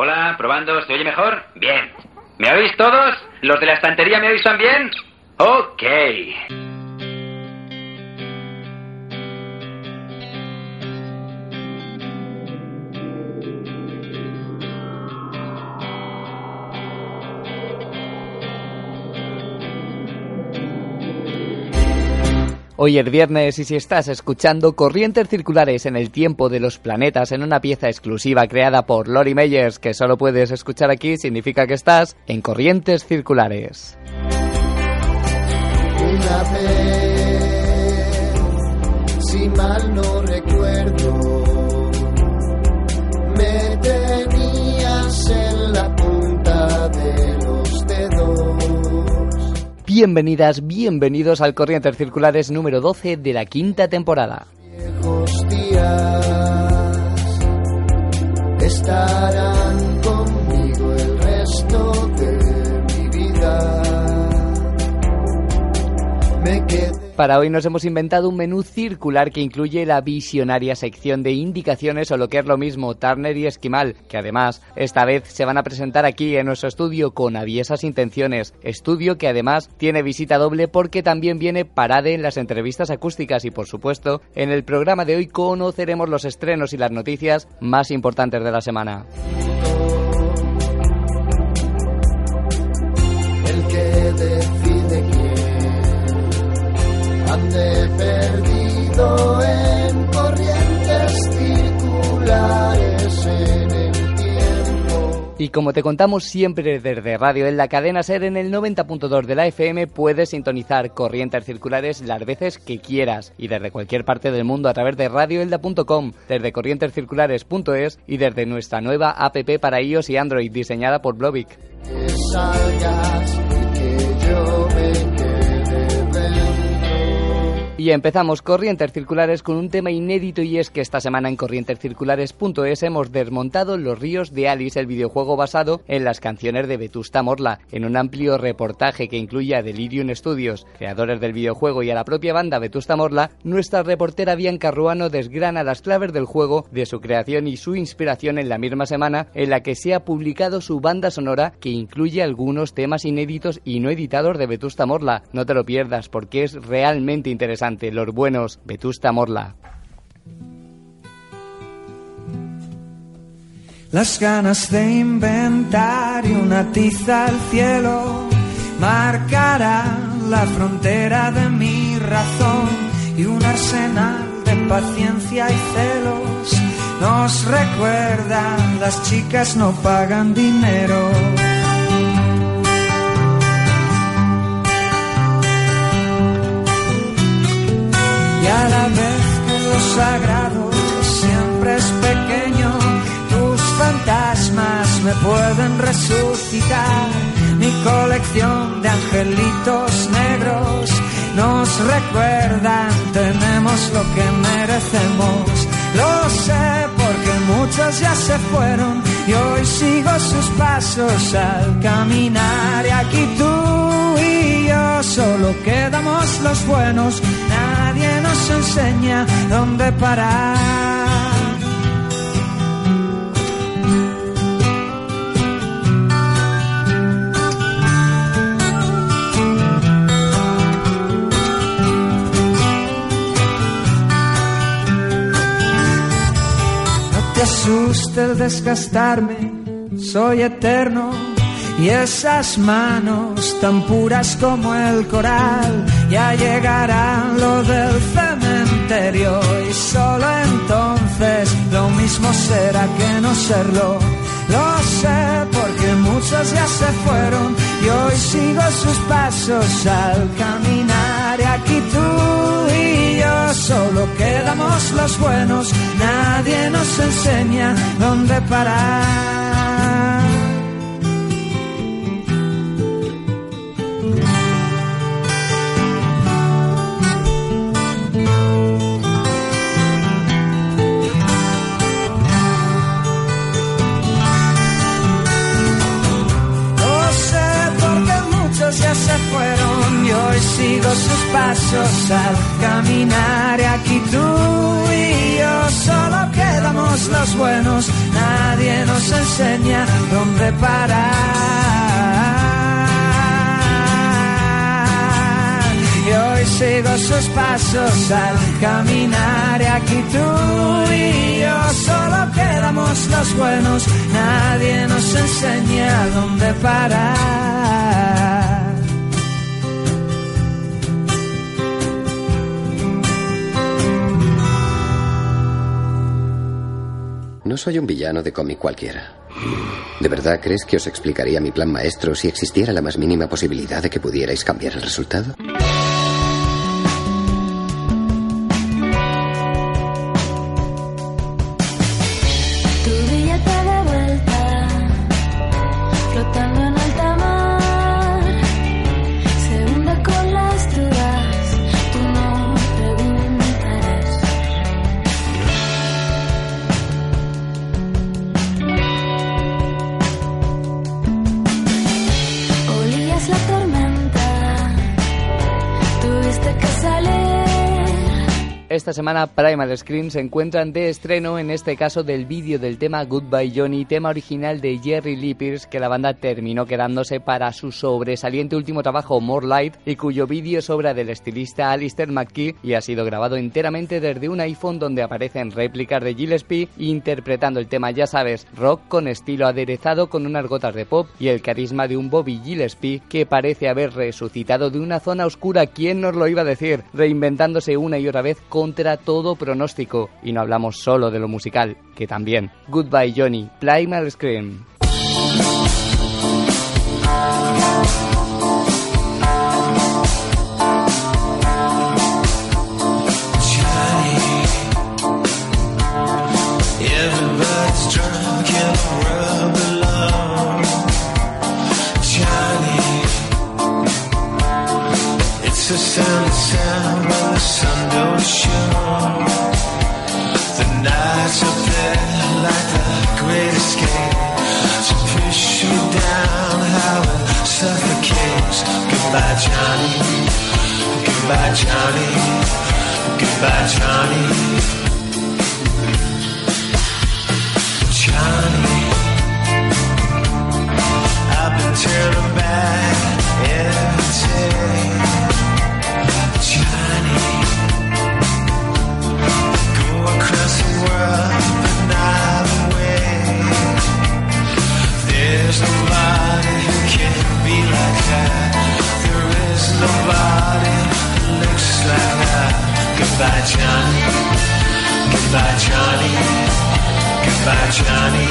Hola, probando, ¿se oye mejor? Bien. ¿Me oís todos? ¿Los de la estantería me oís también? Ok. Hoy es viernes y si estás escuchando Corrientes Circulares en el tiempo de los planetas en una pieza exclusiva creada por Lori Meyers que solo puedes escuchar aquí, significa que estás en Corrientes Circulares. Bienvenidas, bienvenidos al Corrientes Circulares número 12 de la quinta temporada. Para hoy nos hemos inventado un menú circular que incluye la visionaria sección de indicaciones o lo que es lo mismo, Turner y Esquimal, que además esta vez se van a presentar aquí en nuestro estudio con aviesas intenciones. Estudio que además tiene visita doble porque también viene Parade en las entrevistas acústicas y por supuesto en el programa de hoy conoceremos los estrenos y las noticias más importantes de la semana. Ande perdido en corrientes circulares en el tiempo. Y como te contamos siempre desde radio en la cadena SER en el 90.2 de la FM, puedes sintonizar corrientes circulares las veces que quieras y desde cualquier parte del mundo a través de radioelda.com, desde corrientescirculares.es y desde nuestra nueva app para iOS y Android diseñada por Blovic. Que salgas que yo me. Y empezamos Corrientes Circulares con un tema inédito y es que esta semana en corrientescirculares.es hemos desmontado Los ríos de Alice, el videojuego basado en las canciones de Vetusta Morla, en un amplio reportaje que incluye a Delirium Studios, creadores del videojuego y a la propia banda Vetusta Morla, nuestra reportera Bianca Ruano desgrana las claves del juego, de su creación y su inspiración en la misma semana en la que se ha publicado su banda sonora que incluye algunos temas inéditos y no editados de Vetusta Morla. No te lo pierdas porque es realmente interesante. Los buenos Vetusta Morla. Las ganas de inventar y una tiza al cielo marcarán la frontera de mi razón y un arsenal de paciencia y celos nos recuerda las chicas no pagan dinero. Y a la vez que lo sagrado siempre es pequeño, tus fantasmas me pueden resucitar. Mi colección de angelitos negros nos recuerdan, tenemos lo que merecemos. Lo sé porque muchos ya se fueron y hoy sigo sus pasos al caminar. Y aquí tú solo quedamos los buenos, nadie nos enseña dónde parar. No te asuste el desgastarme, soy eterno. Y esas manos tan puras como el coral, ya llegará lo del cementerio. Y solo entonces lo mismo será que no serlo. Lo sé porque muchos ya se fueron y hoy sigo sus pasos al caminar. Y aquí tú y yo solo quedamos los buenos, nadie nos enseña dónde parar. Sus pasos al caminar aquí tú y yo solo quedamos los buenos, nadie nos enseña dónde parar. Y hoy sigo sus pasos al caminar aquí tú y yo solo quedamos los buenos, nadie nos enseña dónde parar. No soy un villano de cómic cualquiera. ¿De verdad crees que os explicaría mi plan maestro si existiera la más mínima posibilidad de que pudierais cambiar el resultado? Semana Primal Screen se encuentran de estreno en este caso del vídeo del tema Goodbye Johnny, tema original de Jerry Lee Pierce que la banda terminó quedándose para su sobresaliente último trabajo More Light y cuyo vídeo es obra del estilista Alistair McKee y ha sido grabado enteramente desde un iPhone donde aparecen réplicas de Gillespie interpretando el tema ya sabes, rock con estilo aderezado con unas gotas de pop y el carisma de un Bobby Gillespie que parece haber resucitado de una zona oscura, ¿quién nos lo iba a decir? Reinventándose una y otra vez contra todo pronóstico. Y no hablamos solo de lo musical, que también. Goodbye Johnny, Primal Scream. The sound show. Goodbye, Johnny. Goodbye, Johnny. Goodbye, Johnny. Johnny, I've been turning back every day. Johnny, go across the world, but not away. There's nobody who can be like that. Nobody looks like that. Goodbye, Johnny. Goodbye, Johnny. Goodbye, Johnny.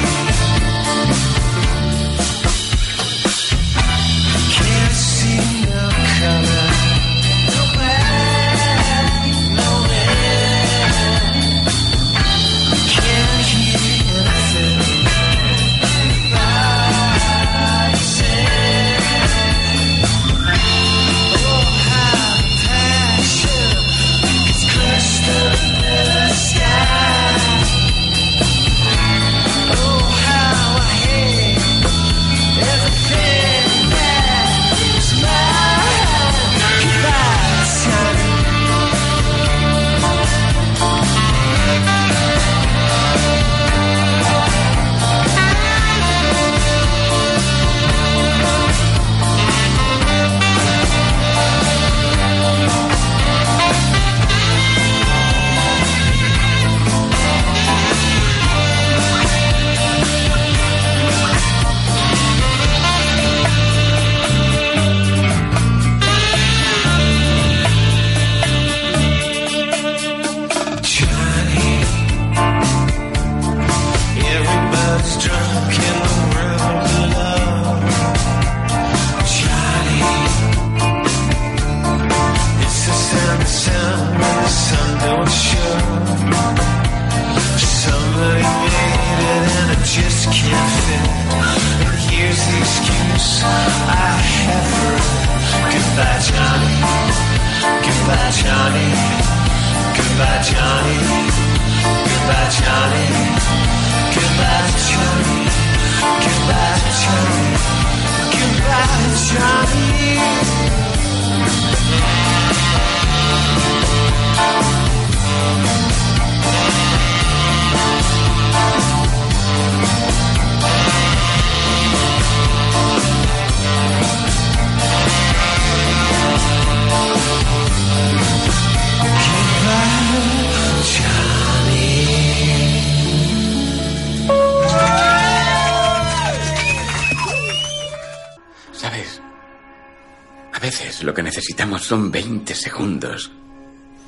Son 20 segundos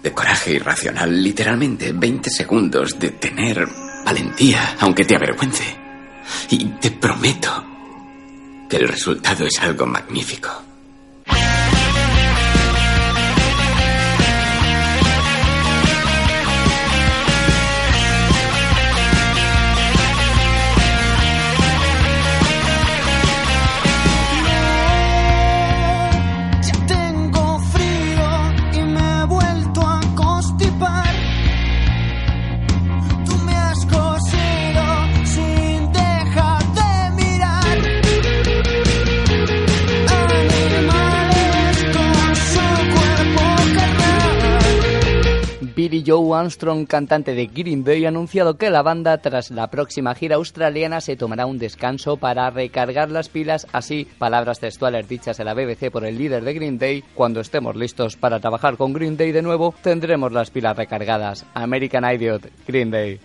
de coraje irracional, literalmente 20 segundos de tener valentía, aunque te avergüence. Y te prometo que el resultado es algo magnífico. Armstrong, cantante de Green Bay, ha anunciado que la banda, tras la próxima gira australiana, se tomará un descanso para recargar las pilas. Así, palabras textuales dichas a la BBC por el líder de Green Day, cuando estemos listos para trabajar con Green Day de nuevo, tendremos las pilas recargadas. American Idiot, Green Day.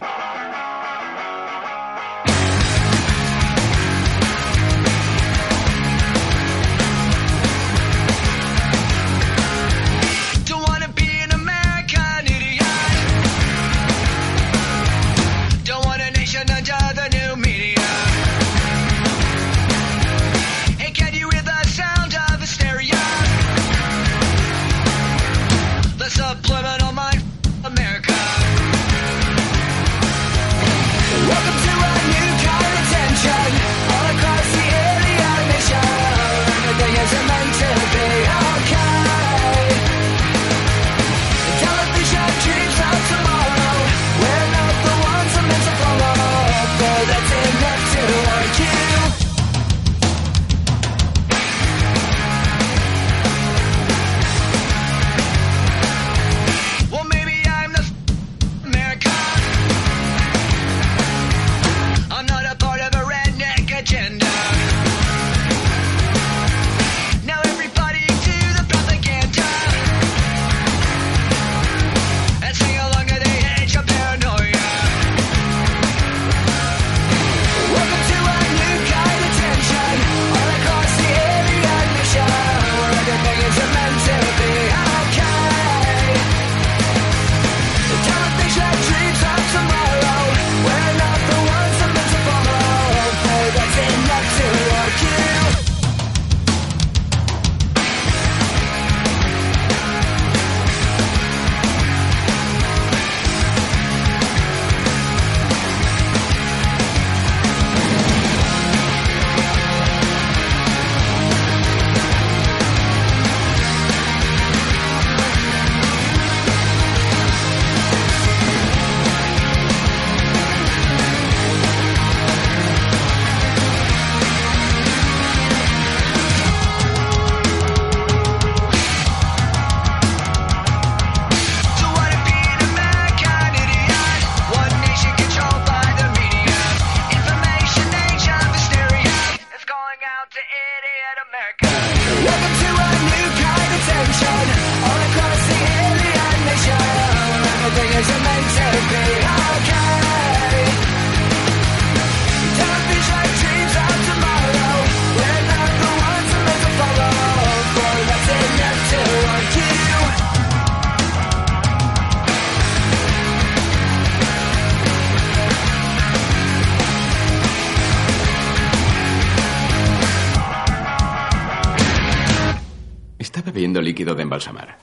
de embalsamar.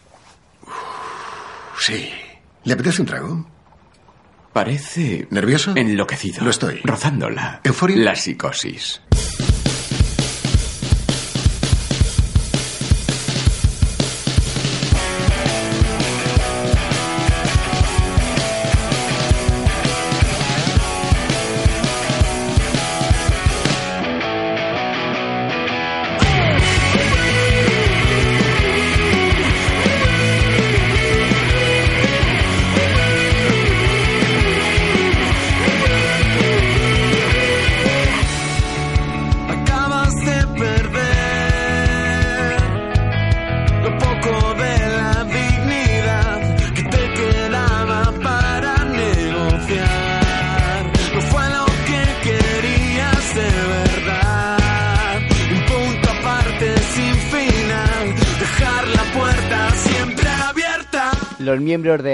Sí. ¿Le apetece un trago? Parece... ¿Nervioso? Enloquecido. Lo estoy. Rozándola. ¿Euforia? La psicosis.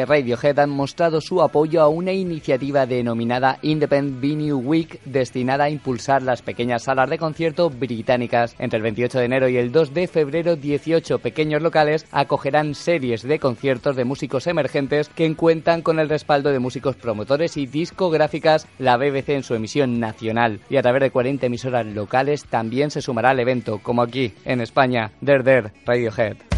Radiohead han mostrado su apoyo a una iniciativa denominada Independent Venue Week destinada a impulsar las pequeñas salas de concierto británicas. Entre el 28 de enero y el 2 de febrero, 18 pequeños locales acogerán series de conciertos de músicos emergentes que cuentan con el respaldo de músicos promotores y discográficas, la BBC en su emisión nacional y a través de 40 emisoras locales también se sumará al evento, como aquí en España, Der Der Radiohead.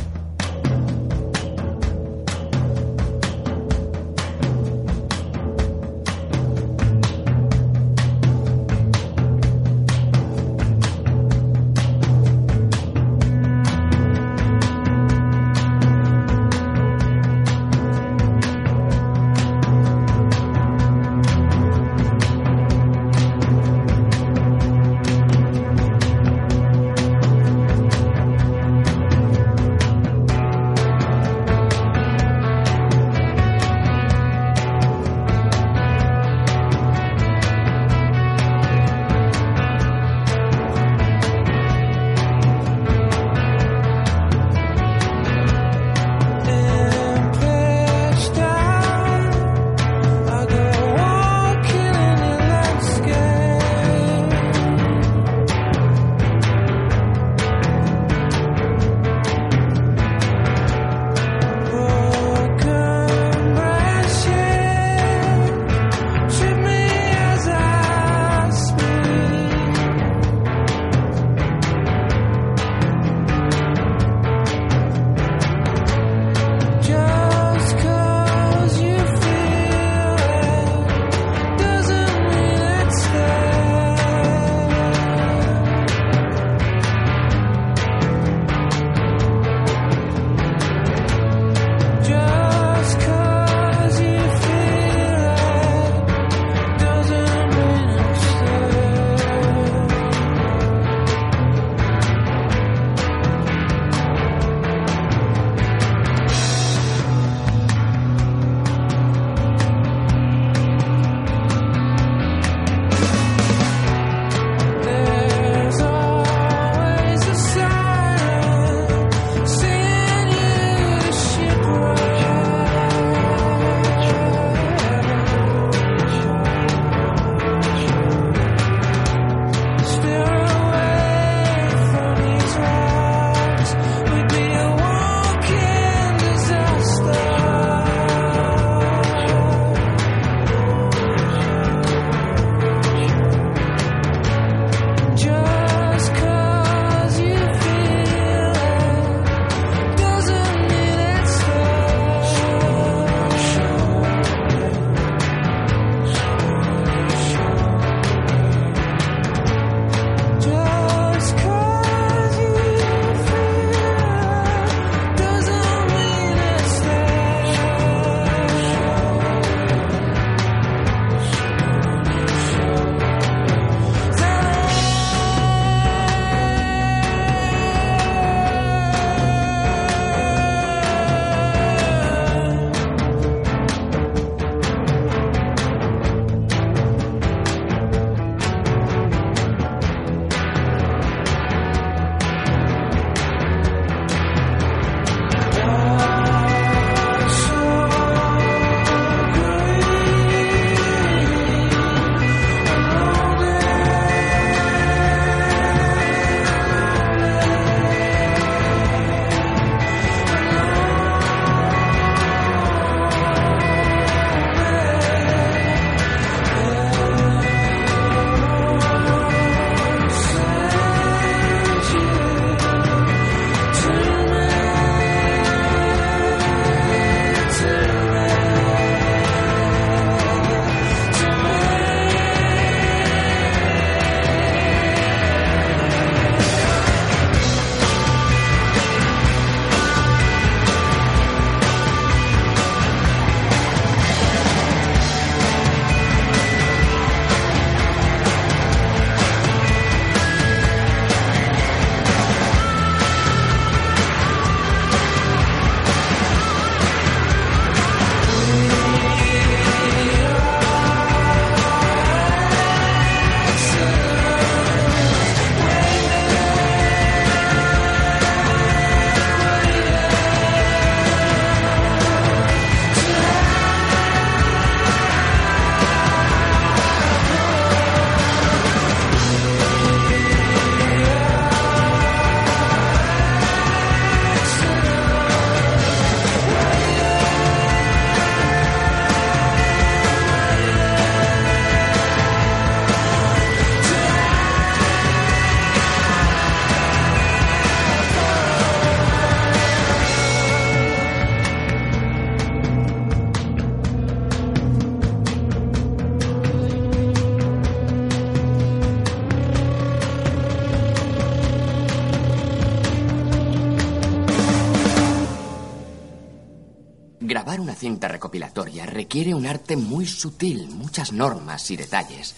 Requiere un arte muy sutil, muchas normas y detalles.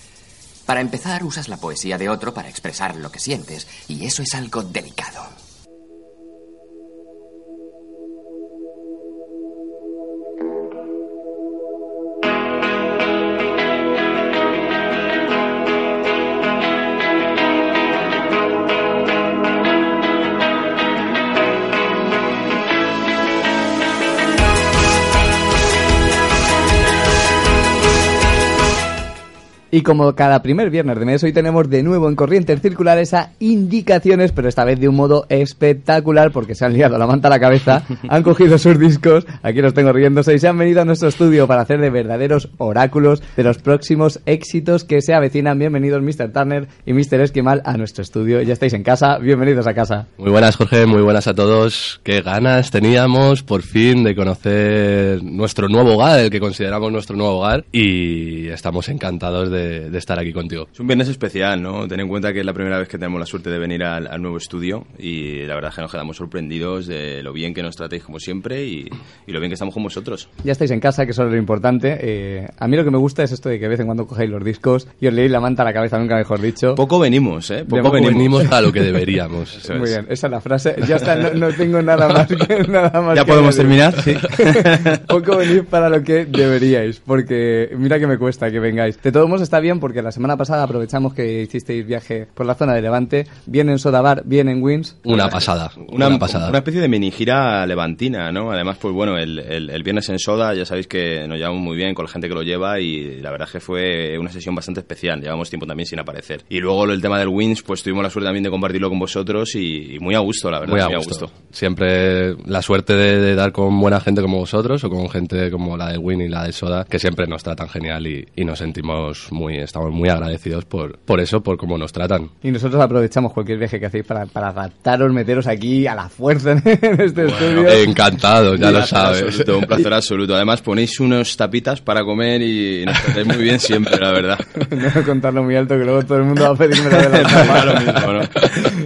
Para empezar, usas la poesía de otro para expresar lo que sientes, y eso es algo delicado. Y como cada primer viernes de mes, hoy tenemos de nuevo en Corrientes Circulares a indicaciones, pero esta vez de un modo espectacular, porque se han liado la manta a la cabeza, han cogido sus discos, aquí los tengo riéndose, y se han venido a nuestro estudio para hacer de verdaderos oráculos de los próximos éxitos que se avecinan. Bienvenidos Mr. Turner y Mr. Esquimal a nuestro estudio. Ya estáis en casa, bienvenidos a casa. Muy buenas, Jorge, muy buenas a todos. Qué ganas teníamos por fin de conocer nuestro nuevo hogar, el que consideramos nuestro nuevo hogar, y estamos encantados de, de estar aquí contigo. Es un viernes especial, ¿no? Ten en cuenta que es la primera vez que tenemos la suerte de venir al, al nuevo estudio y la verdad es que nos quedamos sorprendidos de lo bien que nos tratéis como siempre y, y lo bien que estamos con vosotros. Ya estáis en casa, que eso es lo importante. Eh, a mí lo que me gusta es esto de que de vez en cuando cogéis los discos y os leéis la manta a la cabeza, nunca mejor dicho. Poco venimos, ¿eh? De Poco poco venimos. venimos a lo que deberíamos. Eso Muy bien, esa es la frase. Ya está, no, no tengo nada más que nada más ¿Ya que podemos terminar? Sí. Poco venir para lo que deberíais, porque mira que me cuesta que vengáis. De todos modos está bien porque la semana pasada aprovechamos que hicisteis viaje por la zona de Levante, bien en Sodabar, bien en Wins. Una pasada, Una, una pasada. una especie de mini gira levantina, ¿no? Además, pues bueno, el, el- el viernes en Soda ya sabéis que nos llevamos muy bien con la gente que lo lleva y la verdad es que fue una sesión bastante especial. Llevamos tiempo también sin aparecer. Y luego el tema del Wins, pues tuvimos la suerte también de compartirlo con vosotros y, y muy a gusto, la verdad. Muy a gusto. Siempre la suerte de, de dar con buena gente como vosotros o con gente como la de Win y la de Soda, que siempre nos tratan genial y, y nos sentimos muy, estamos muy agradecidos por, por eso, por cómo nos tratan. Y nosotros aprovechamos cualquier viaje que hacéis para, para adaptaros, meteros aquí a la fuerza en este estudio. Encantado, ya Un lo sabes. absoluto, un placer absoluto. Además, ponéis unos tapitas para comer y nos tratáis muy bien siempre, la verdad. No contarlo muy alto que luego todo el mundo va a pedirme la de la mismo, ¿no?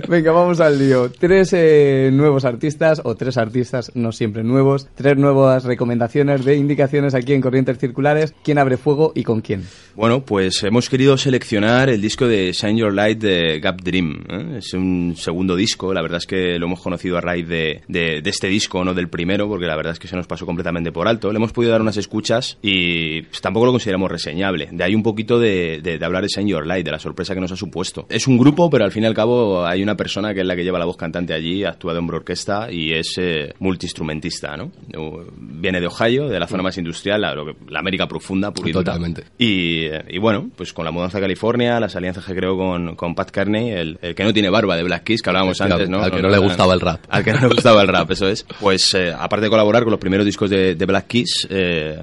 Venga, vamos al lío. Tres eh, nuevos artistas, o tres artistas no siempre nuevos, tres nuevas recomendaciones de indicaciones aquí en Corrientes Circulares. ¿Quién abre fuego y con quién? Bueno, pues hemos querido seleccionar el disco de Shine Your Light de Gap Dream. ¿eh? Es un segundo disco, la verdad es que lo hemos conocido a raíz de, de- de este disco, no del primero, porque la verdad es que se nos pasó completamente por alto. Le hemos podido dar unas escuchas y pues, tampoco lo consideramos reseñable. De ahí un poquito de, de- de hablar de Shine Your Light, de la sorpresa que nos ha supuesto. Es un grupo, pero al fin y al cabo hay una persona que es la que lleva la voz cantante allí, actúa de hombro orquesta y es eh, multiinstrumentista, ¿no? Uh, Viene de Ohio, de la zona más industrial, la, la América profunda, pura. Totalmente. Y, eh, y bueno, pues con la mudanza a California, las alianzas que creó con, con Pat Kearney, el, el que no tiene barba de Black Keys, que hablábamos antes, ¿no? al que no le gustaba el rap. Al que no le gustaba el rap, eso es. Pues eh, aparte de colaborar con los primeros discos de, de Black Keys, eh,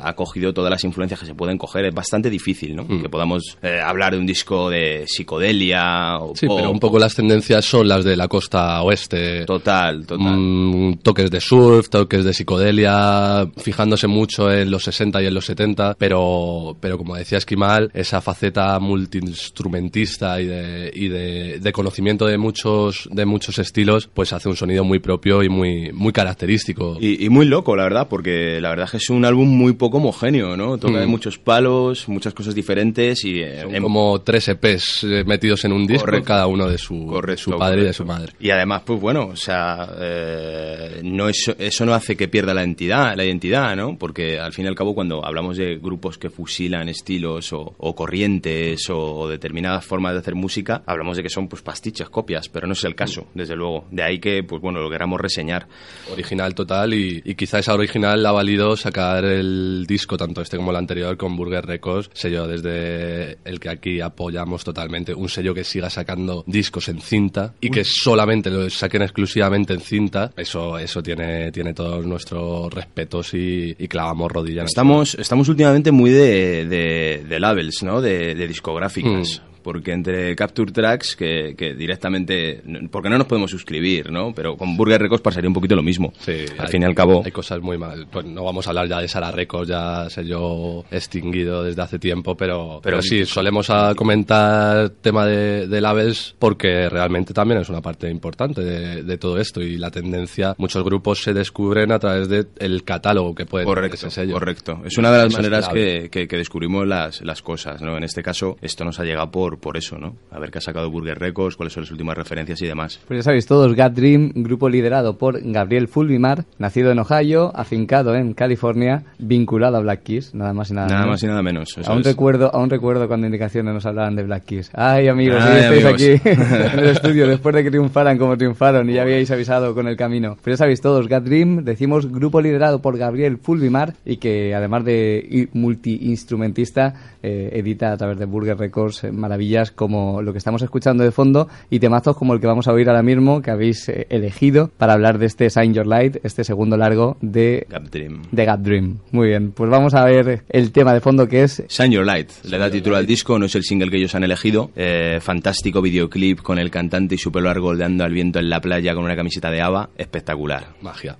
ha cogido todas las influencias que se pueden coger. Es bastante difícil, ¿no? Mm. Que podamos eh, hablar de un disco de psicodelia o Sí, pop. pero un poco las tendencias son las de la costa oeste. Total, total. Mm, toques de surf, toques de psicodelia, fijándose mucho en los 60 y en los 70, pero, pero como decía Esquimal, esa faceta multiinstrumentista y, de, y de, de conocimiento de muchos, de muchos estilos, pues hace un sonido muy propio y muy, muy característico. Y, y muy loco, la verdad, porque la verdad es que es un álbum muy poco homogéneo, ¿no? Toca de Mm. muchos palos, muchas cosas diferentes y... eh, Son en- como tres EPs eh, metidos en un disco, Correcto. cada uno de su, Correcto, su padre y de correcto. su madre. Y además, pues bueno, o sea, eh, no eso, eso no hace que pierda la entidad, la identidad, ¿no? Porque al fin y al cabo, cuando hablamos de grupos que fusilan estilos o, o corrientes o, o determinadas formas de hacer música, hablamos de que son pues pastiches, copias, pero no es el caso, desde luego. De ahí que, pues bueno, lo queramos reseñar. Original total y, y quizá esa original la ha valido sacar el disco, tanto este como el anterior, con Burger Records, sello desde el que aquí apoyamos totalmente, un sello que siga sacando discos en cinta y que solamente lo saquen exclusivamente en cinta, eso eso tiene, tiene todos nuestros respetos y, y clavamos rodillas. Estamos, estamos últimamente muy de, de, de labels, ¿no? De, de discográficas. Mm. Porque entre Capture Tracks, que, que directamente, porque no nos podemos suscribir, ¿no? Pero con Burger Records pasaría un poquito lo mismo. Sí, al hay- fin y al cabo. Hay cosas muy mal. Pues no vamos a hablar ya de Sara Records, ya sé yo extinguido desde hace tiempo, pero, pero sí, solemos a comentar tema de, de labels porque realmente también es una parte importante de, de todo esto y la tendencia, muchos grupos se descubren a través del catálogo que puede tener Correcto, ese sello. correcto. Es una de las Eso maneras que, que- que descubrimos las, las cosas, ¿no? En este caso, esto nos ha llegado por, por eso, ¿no? A ver qué ha sacado Burger Records, cuáles son las últimas referencias y demás. Pues ya sabéis todos, God Dream, grupo liderado por Gabriel Fulvimar, nacido en Ohio, afincado en California, vinculado a Black Keys, nada más y nada, Nada menos. más y nada menos. Aún recuerdo, aún recuerdo cuando indicaciones nos hablaban de Black Keys. Ay, amigos, Ay, estáis amigos. aquí en el estudio después de que triunfaran como triunfaron y ya habíais avisado con el camino. Pero ya sabéis todos, God Dream, decimos grupo liderado por Gabriel Fulvimar y que además de multi-instrumentista, eh, edita a través de Burger Records eh, maravillas como lo que estamos escuchando de fondo y temazos como el que vamos a oír ahora mismo que habéis eh, elegido para hablar de este Sign Your Light, este segundo largo de Gap Dream. de God Dream. Muy bien, pues vamos a ver el tema de fondo que es Shine Your Light, le da título al disco, no es el single que ellos han elegido. Eh, fantástico videoclip con el cantante y su pelo largo holdeando al viento en la playa con una camiseta de Ava, espectacular. Magia.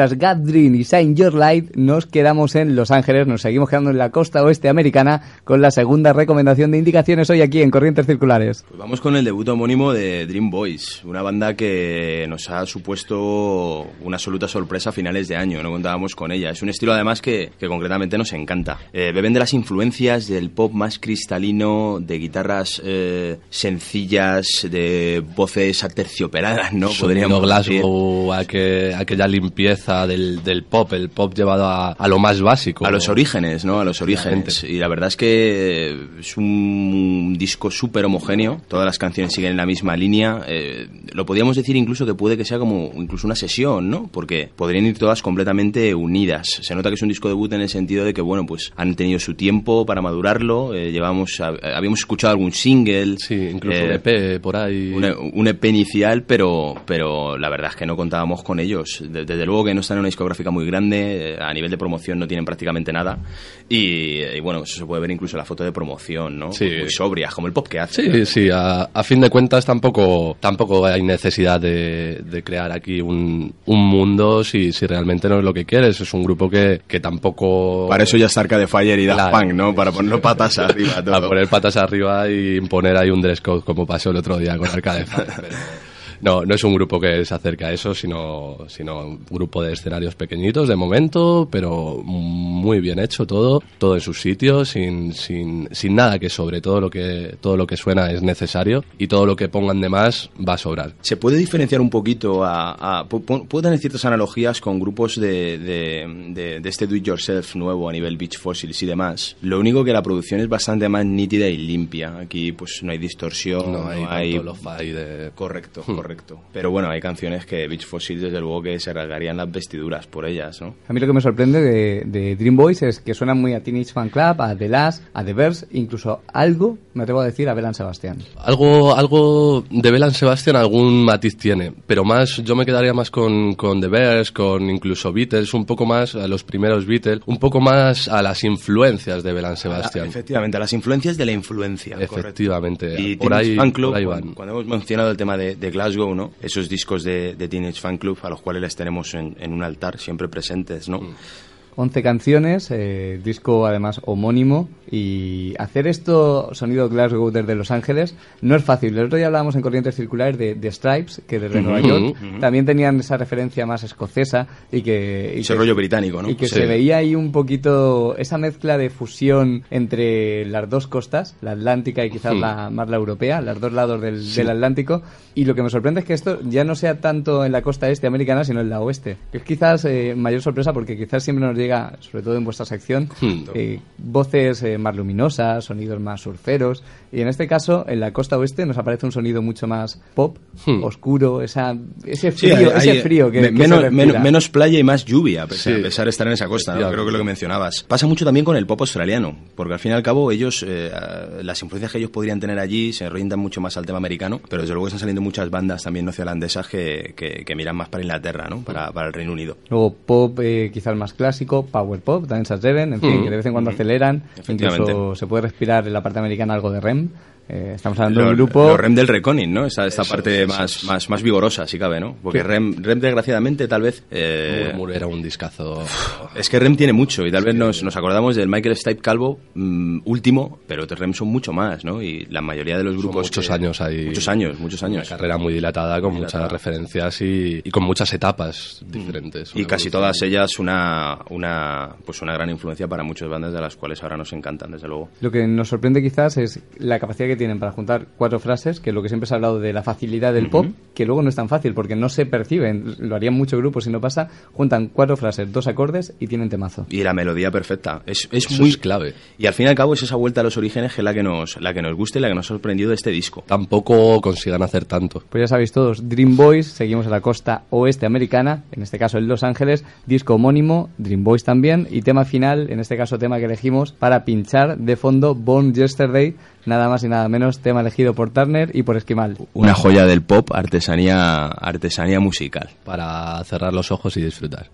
Y tras God Dream y Shine Your Light, nos quedamos en Los Ángeles, nos seguimos quedando en la costa oeste americana con la segunda recomendación de indicaciones hoy aquí en Corrientes Circulares. Pues vamos con el debut homónimo de Dream Boys, una banda que nos ha supuesto una absoluta sorpresa a finales de año, no contábamos con ella. Es un estilo además que, que concretamente nos encanta. Eh, beben de las influencias del pop más cristalino, de guitarras eh, sencillas, de voces aterciopeladas, ¿no? Podríamos Glasgow, aquel- aquella limpieza del, del pop, el pop llevado a, a lo más básico. A los orígenes, ¿no? A los orígenes. Y la verdad es que es un disco súper homogéneo. Todas las canciones siguen en la misma línea. Eh, lo podríamos decir incluso que puede que sea como incluso una sesión, ¿no? Porque podrían ir todas completamente unidas. Se nota que es un disco debut en el sentido de que, bueno, pues han tenido su tiempo para madurarlo. Eh, llevamos, hab- habíamos escuchado algún single. Sí, incluso eh, un EP por ahí. un, un EP inicial, pero, pero la verdad es que no contábamos con ellos. De- desde luego que no están en una discográfica muy grande, eh, a nivel de promoción no tienen prácticamente nada. Y, y bueno, eso se puede ver incluso en la foto de promoción, ¿no? Sí. Muy sobrias, como el pop que hace. Sí, sí, a, a fin de cuentas tampoco, tampoco hay necesidad de, de crear aquí un, un mundo si, si realmente no es lo que quieres. Es un grupo que, que tampoco... Para eso ya está Arcade Fire y Daft. Punk, ¿no? Para ponerlo patas arriba. Todo. poner patas arriba y imponer ahí un dress code como pasó el otro día con Arcade Fire. pero No, no es un grupo que se acerca a eso, sino, sino un grupo de escenarios pequeñitos de momento, pero muy bien hecho todo, todo en sus sitios, sin, sin, sin nada que sobre todo lo que, todo lo que suena es necesario y todo lo que pongan de más va a sobrar. Se puede diferenciar un poquito a... a- pu- pu- puedo tener ciertas analogías con grupos de, de, de- de este do-it-yourself nuevo a nivel Beach Fossils y demás. Lo único que la producción es bastante más nítida y limpia. Aquí pues no hay distorsión, No hay hay... lo-fi de... Correcto, Hmm. Correcto. Pero bueno, hay canciones que Beach Fossils desde luego que se rasgarían las vestiduras por ellas, ¿no? A mí lo que me sorprende de, de Dream Boys es que suenan muy a Teenage Fan Club, a The Last, a The Verse, incluso algo, me atrevo a decir, a Belan Sebastián. Algo, algo de Belan Sebastian, algún matiz tiene, pero más, yo me quedaría más con, con The Bears, con incluso Beatles, un poco más a los primeros Beatles, un poco más a las influencias de Belan Sebastian. Efectivamente, a las influencias de la influencia. correcto. Efectivamente, Y por ahí, Fan Club, por ahí cuando, van. cuando hemos mencionado el tema de, de Glasgow, ¿no? Esos discos de, de Teenage Fan Club a los cuales les tenemos en, en un altar siempre presentes, ¿no? Mm. 11 canciones, eh, disco además homónimo y hacer esto sonido Glasgow desde Los Ángeles no es fácil. El otro día hablábamos en Corrientes Circulares de, de Stripes, que desde Nueva Ujú, York ujú. también tenían esa referencia más escocesa y que... y Ese que- rollo británico, ¿no? Y que Sí. se veía ahí un poquito esa mezcla de fusión entre las dos costas, la atlántica y quizás Hmm. la, más la europea, los dos lados del, Sí. del Atlántico. Y lo que me sorprende es que esto ya no sea tanto en la costa este americana, sino en la oeste. Que es quizás eh, mayor sorpresa porque quizás siempre nos llega, sobre todo en vuestra sección, Hmm. eh, voces eh, más luminosas, sonidos más surferos. Y en este caso, en la costa oeste nos aparece un sonido mucho más pop, Hmm. oscuro, esa, ese Sí, frío, hay- ese hay, frío que, me- que menos, se respira. menos, menos playa y más lluvia, a pesar, Sí. a pesar de estar en esa costa, creo que es lo que mencionabas. Pasa mucho también con el pop australiano, porque al fin y al cabo ellos, eh, las influencias que ellos podrían tener allí se orientan mucho más al tema americano, pero desde luego están saliendo muchas bandas también neozelandesas que, que, que miran más para Inglaterra, ¿no? para, para el Reino Unido. Luego pop eh, quizás más clásico, power pop, Dance as Seven, en fin, Mm. que de vez en cuando aceleran. Efectivamente. Incluso se puede respirar en la parte americana algo de REM. Eh, estamos hablando de Lo- un grupo... lo REM del Reconing, ¿no? Esta, esta Eso parte es, eso más, es. más, más vigorosa, si cabe, ¿no? Porque Sí. REM, REM, desgraciadamente, tal vez... eh, Murmur era un discazo. Es que REM tiene mucho y tal vez nos, nos acordamos del Michael Stipe Calvo mm, último, pero otros REM son mucho más, ¿no? Y la mayoría de los Son grupos... muchos que- años ahí. Muchos años, muchos Una años. carrera muy dilatada, con Dilatada. muchas referencias y, y con muchas etapas diferentes. Y Una casi todas ellas una, una, pues una gran influencia para muchas bandas de las cuales ahora nos encantan, desde luego. Lo que nos sorprende quizás es la capacidad que tienen para juntar cuatro frases, que es lo que siempre se ha hablado de la facilidad del pop, que luego no es tan fácil porque no se perciben, lo harían muchos grupos si no pasa, juntan cuatro frases, dos acordes y tienen temazo. Y la melodía perfecta. Es, es Eso muy es clave. Y al fin y al cabo es esa vuelta a los orígenes que es la que nos, la que nos gusta y la que nos ha sorprendido de este disco. Tampoco consigan hacer tanto. Pues ya sabéis todos, Dream Boys, seguimos en la costa oeste americana, en este caso en Los Ángeles, disco homónimo, Dream Boys también, y tema final, en este caso tema que elegimos para pinchar de fondo Born Yesterday, nada más y nada menos, tema elegido por Turner y por Esquimal. Una joya del pop, artesanía, artesanía musical. Para cerrar los ojos y disfrutar.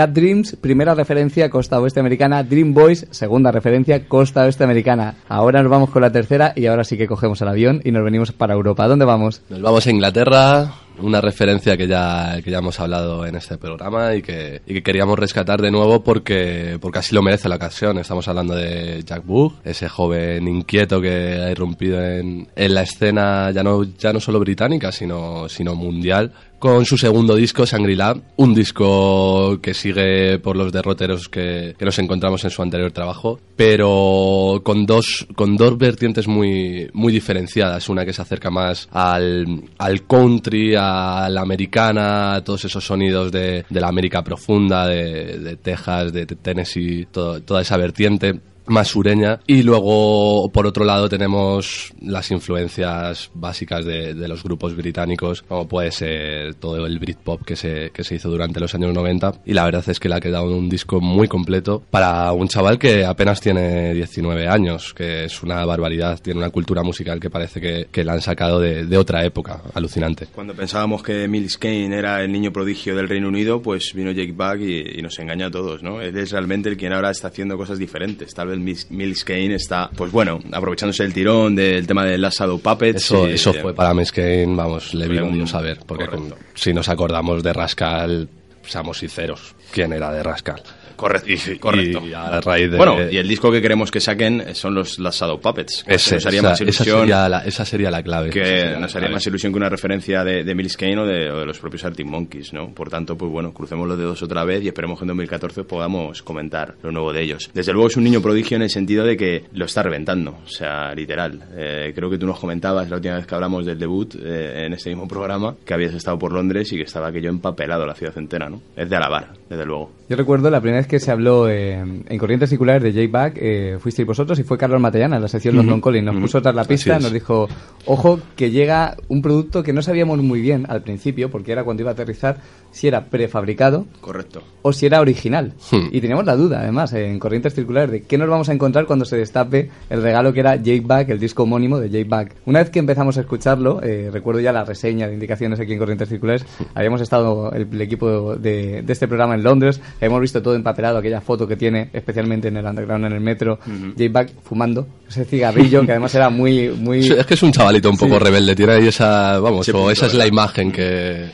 Gap Dreams, primera referencia costa oeste americana. Dream Boys, segunda referencia costa oeste americana. Ahora nos vamos con la tercera y ahora sí que cogemos el avión y nos venimos para Europa. ¿Dónde vamos? Nos vamos a Inglaterra, una referencia que ya, que ya hemos hablado en este programa y que, y que queríamos rescatar de nuevo porque, porque así lo merece la ocasión. Estamos hablando de Jack Boog, ese joven inquieto que ha irrumpido en, en la escena ya no, ya no solo británica, sino, sino mundial, con su segundo disco, Shangri-La, un disco que sigue por los derroteros que, nos encontramos en su anterior trabajo, pero con dos, con dos vertientes muy, muy diferenciadas. Una que se acerca más al, al country, a la americana, a todos esos sonidos de, de la América profunda, de, de Texas, de Tennessee, todo- toda esa vertiente más sureña y luego por otro lado tenemos las influencias básicas de, de los grupos británicos como puede ser todo el Britpop que se, que se hizo durante los años 90 y la verdad es que le ha quedado un disco muy completo para un chaval que apenas tiene 19 años que es una barbaridad, tiene una cultura musical que parece que, que la han sacado de, de otra época, alucinante. Cuando pensábamos que Mills Kane era el niño prodigio del Reino Unido, pues vino Jake Bug y, y nos engaña a todos, ¿no? Él es realmente el quien ahora está haciendo cosas diferentes. Tal vez Mills, Mills Kane está, pues bueno, aprovechándose el tirón del tema de las Shadow Puppets. Eso, y- eso fue para Miss Kane, vamos, le vino un- un Dios a ver, porque con- si nos acordamos de Rascal, seamos sinceros, ¿quién era de Rascal? Correcto, Y, correcto. y a raíz de... Bueno, y el disco que queremos que saquen son los las Shadow Puppets. Ese, nos haría esa, más esa ilusión sería la, esa sería la clave. Que sería la nos haría clave. más ilusión que una referencia de, de Mills Kane o de, o de los propios Arctic Monkeys, ¿no? Por tanto, pues bueno, crucemos los dedos otra vez y esperemos que en 2014 podamos comentar lo nuevo de ellos. Desde luego es un niño prodigio en el sentido de que lo está reventando, o sea, literal. Eh, creo que tú nos comentabas la última vez que hablamos del debut eh, en este mismo programa que habías estado por Londres y que estaba aquello empapelado la ciudad entera, ¿no? Es de alabar, desde luego. Yo recuerdo la primera vez que se habló eh, en Corrientes Circulares de J-Back, eh, fuisteis vosotros y fue Carlos Matallana en la sección London Calling. Nos puso tras la pista, nos dijo, ojo, que llega un producto que no sabíamos muy bien al principio, porque era cuando iba a aterrizar, si era prefabricado Correcto. o si era original. Hmm. Y teníamos la duda, además, en Corrientes Circulares, de qué nos vamos a encontrar cuando se destape el regalo que era Jake Back, el disco homónimo de Jake Back. Una vez que empezamos a escucharlo, eh, recuerdo ya la reseña de indicaciones aquí en Corrientes Circulares, habíamos estado el, el equipo de, de este programa en Londres, hemos visto todo empapelado, aquella foto que tiene, especialmente en el underground, en el metro, Ujú. Jake Back fumando ese cigarrillo, que además era muy... muy Sí, es que es un chavalito un poco Sí. rebelde, tiene ahí esa, vamos, o esa es la imagen que,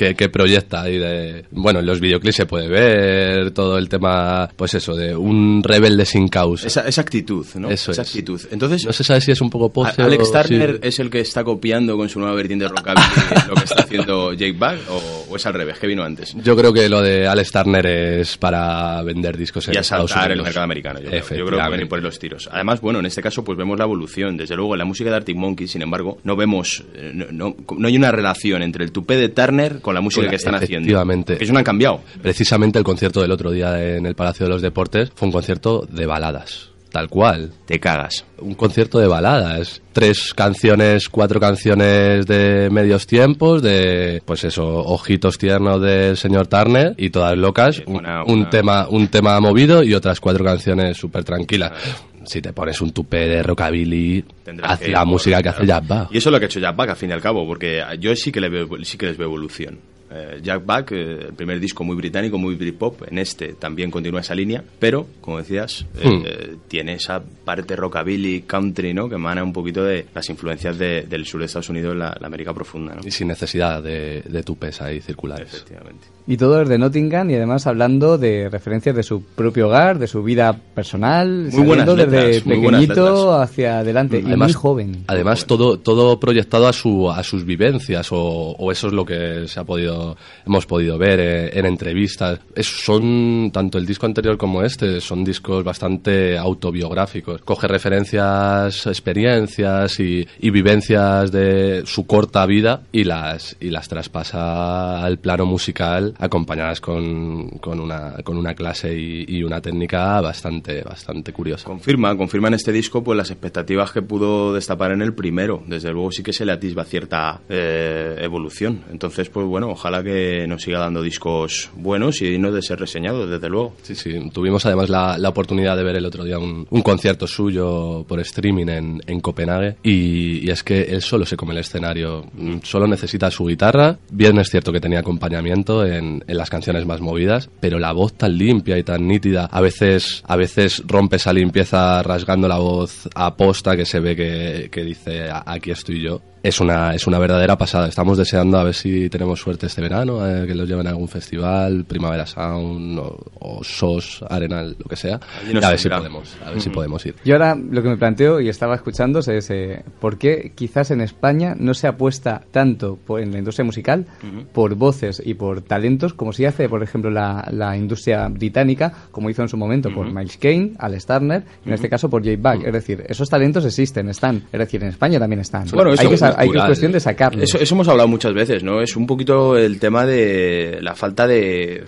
que, que proyecta ahí de, bueno, en los videoclips se puede ver todo el tema, pues eso, de un rebelde sin causa. Esa, esa actitud, ¿no? Eso esa es. actitud. Entonces, No se sabe si es un poco A- Alex Turner sí. es el que está copiando con su nueva vertiente de rockabilly lo que está haciendo Jake Bug o, o es al revés, que vino antes. Yo creo que lo de Alex Turner es para vender discos en y Estados asaltar el Unidos. mercado americano. Yo creo, yo creo que ir por los tiros. Además, bueno, en este caso pues vemos la evolución. Desde luego, en la música de Arctic Monkeys, sin embargo, no vemos, eh, no, no, no hay una relación entre el tupé de Turner con la música que están haciendo. Efectivamente. Eso no han cambiado. Precisamente el concierto del otro día en el Palacio de los Deportes fue un concierto de baladas. Tal cual. Te cagas. Un concierto de baladas. Tres canciones, cuatro canciones de medios tiempos, de, pues eso, ojitos tiernos del señor Turner y todas locas. Un, una- un una- tema, un tema movido y otras cuatro canciones súper tranquilas. Si te pones un tupé de rockabilly, Tendrás haz que ir la música que claro. hace Jack Bach. Y eso es lo que ha hecho Jack Back, al fin y al cabo, porque yo sí que, le veo, sí que les veo evolución. Eh, Jack Back, eh, el primer disco muy británico, muy Britpop, en este también continúa esa línea, pero, como decías, eh, Hmm. eh, tiene esa parte rockabilly, country, ¿no? Que emana un poquito de las influencias de- del sur de Estados Unidos, la, la América profunda, ¿no? Y sin necesidad de, de tupés ahí circulares. Efectivamente. Y todo desde Nottingham y además hablando de referencias de su propio hogar, de su vida personal, Muy buenas desde muy pequeñito hacia adelante y muy joven. Además, todo, todo proyectado a, su, a sus vivencias, o, o eso es lo que se ha podido, hemos podido ver eh, en entrevistas. Es- son, tanto el disco anterior como este, son discos bastante autobiográficos. Coge referencias, experiencias y, y vivencias de su corta vida y las, y las traspasa al plano musical acompañadas con, con, una, con una clase y, y una técnica bastante, bastante curiosa. Confirma, confirma en este disco pues las expectativas que pudo destapar en el primero. Desde luego sí que se le atisba cierta eh, evolución. Entonces, pues bueno, ojalá que nos siga dando discos buenos y dignos de ser reseñados, desde luego. Sí, sí. Tuvimos además la, la oportunidad de ver el otro día un, un concierto suyo por streaming en, en Copenhague y, y es que él solo se come el escenario, Mm, solo necesita su guitarra. Bien es cierto que tenía acompañamiento en, en las canciones más movidas, pero la voz tan limpia y tan nítida, a veces, a veces rompe esa limpieza rasgando la voz a posta que se ve que, que dice aquí estoy yo. Es una, es una verdadera pasada. Estamos deseando a ver si tenemos suerte este verano, eh, que los lleven a algún festival, Primavera Sound o, o SOS, Arenal, lo que sea. A ver si podemos, a ver si podemos ir. Yo ahora lo que me planteo y estaba escuchando es eh, por qué quizás en España no se apuesta tanto por- en la industria musical por voces y por talentos como si hace, por ejemplo, la, la industria británica, como hizo en su momento por Miles Kane, Al Starner, y en este caso por J. Buck. Es decir, esos talentos existen, están. Es decir, en España también están. Bueno, hay, eso que, hay que cuestión de sacarlos. Eso, eso hemos hablado muchas veces, ¿no? Es un poquito el tema de la falta de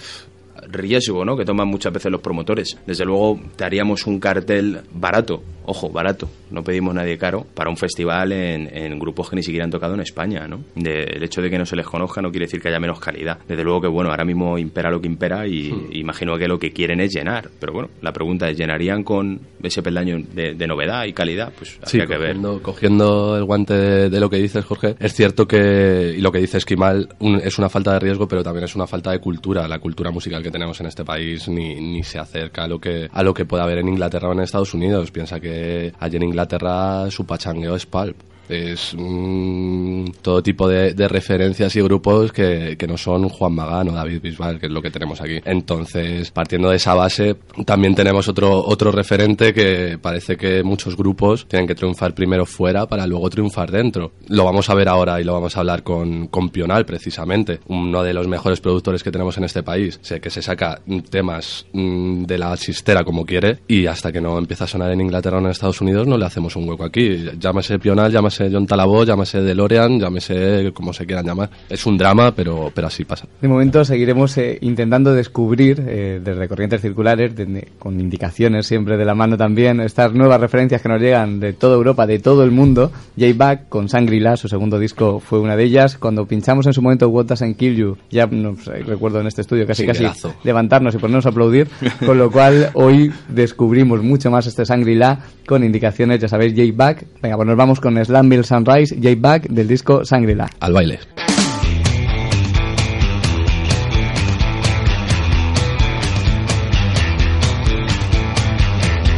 riesgo, ¿no? Que toman muchas veces los promotores. Desde luego, te haríamos un cartel barato, ojo, barato, no pedimos nadie caro, para un festival en, en grupos que ni siquiera han tocado en España, ¿no? De- el hecho de que no se les conozca no quiere decir que haya menos calidad. Desde luego que, bueno, ahora mismo impera lo que impera y imagino que lo que quieren es llenar. Pero bueno, la pregunta es, ¿llenarían con ese peldaño de, de novedad y calidad? Pues Sí, habría que ver. cogiendo, cogiendo el guante de, de lo que dices, Jorge, es cierto que, y lo que dice Esquimal, un- es una falta de riesgo, pero también es una falta de cultura. La cultura musical que tenemos en este país ni, ni se acerca a lo, que, a lo que pueda haber en Inglaterra o en Estados Unidos. Piensa que allí en Inglaterra su pachangueo es pulp. Es mm, todo tipo de, referencias y grupos que, que no son Juan Magán o David Bisbal, que es lo que tenemos aquí. Entonces, partiendo de esa base, también tenemos otro, otro referente que parece que muchos grupos tienen que triunfar primero fuera para luego triunfar dentro. Lo vamos a ver ahora y lo vamos a hablar con, con Pional, precisamente, uno de los mejores productores que tenemos en este país. Sé que se saca temas mm, de la chistera como quiere y hasta que no empieza a sonar en Inglaterra o en Estados Unidos no le hacemos un hueco aquí. Llámese Pional, llámese John Talabot, llámese DeLorean, llámese como se quieran llamar. Es un drama, pero, pero así pasa. De momento seguiremos eh, intentando descubrir eh, desde corrientes circulares, de- con indicaciones siempre de la mano también, estas nuevas referencias que nos llegan de toda Europa, de todo el mundo. J-Back con Shangri-La, su segundo disco fue una de ellas. Cuando pinchamos en su momento What Doesn't Kill You, ya no sé, recuerdo en este estudio casi casi levantarnos y ponernos a aplaudir, con lo cual hoy descubrimos mucho más este Shangri-La con indicaciones, ya sabéis, J-Back. Venga, pues nos vamos con Slamville Sunrise, J-Back del disco Shangri-La. Al baile.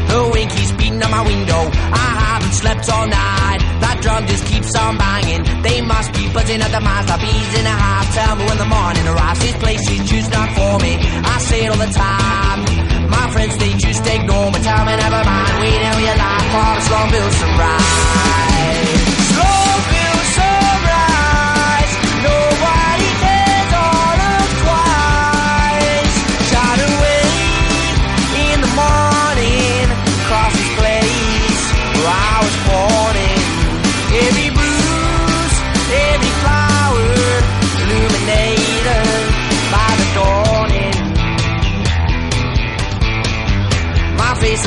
The winky's beating on my window. I haven't slept all night. That drum just keeps on banging. They must be buzzing at the mouth. I'll bees in a half. Tell me when the morning arrives. This place is just not for me. I say it all the time. My friends, they just ignore me. Tell me never mind. Wait till your life for the Slumville sunrise. Slumville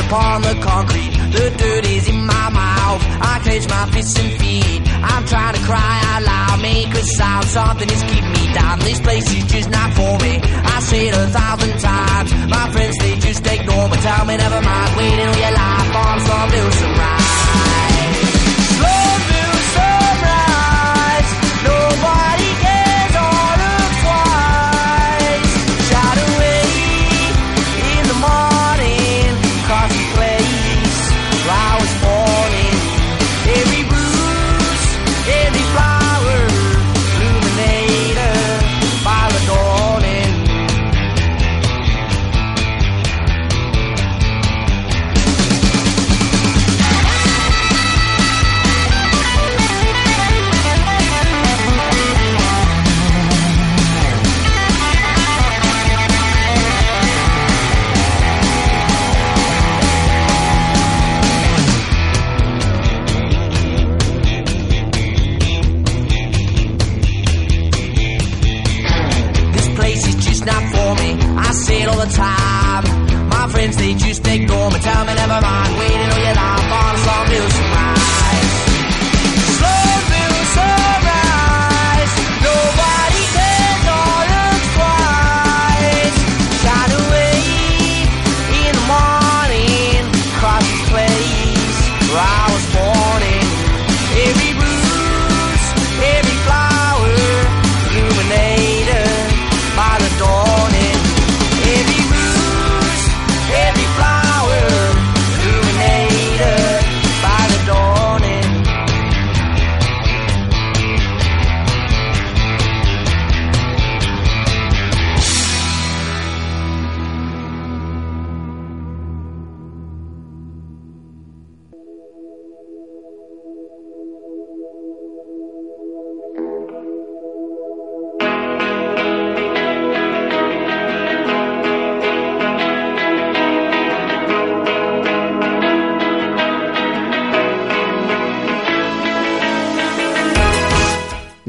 upon the concrete, the dirt is in my mouth. I clench my fists and feet. I'm trying to cry out loud, make a sound. Something is keeping me down. This place is just not for me. I say it a thousand times. My friends, they just ignore me. Tell me never mind. Waiting all your life on some new sunrise. Slumville I say it all the time. My friends, they just ignore me. Tell me never mind. Waiting all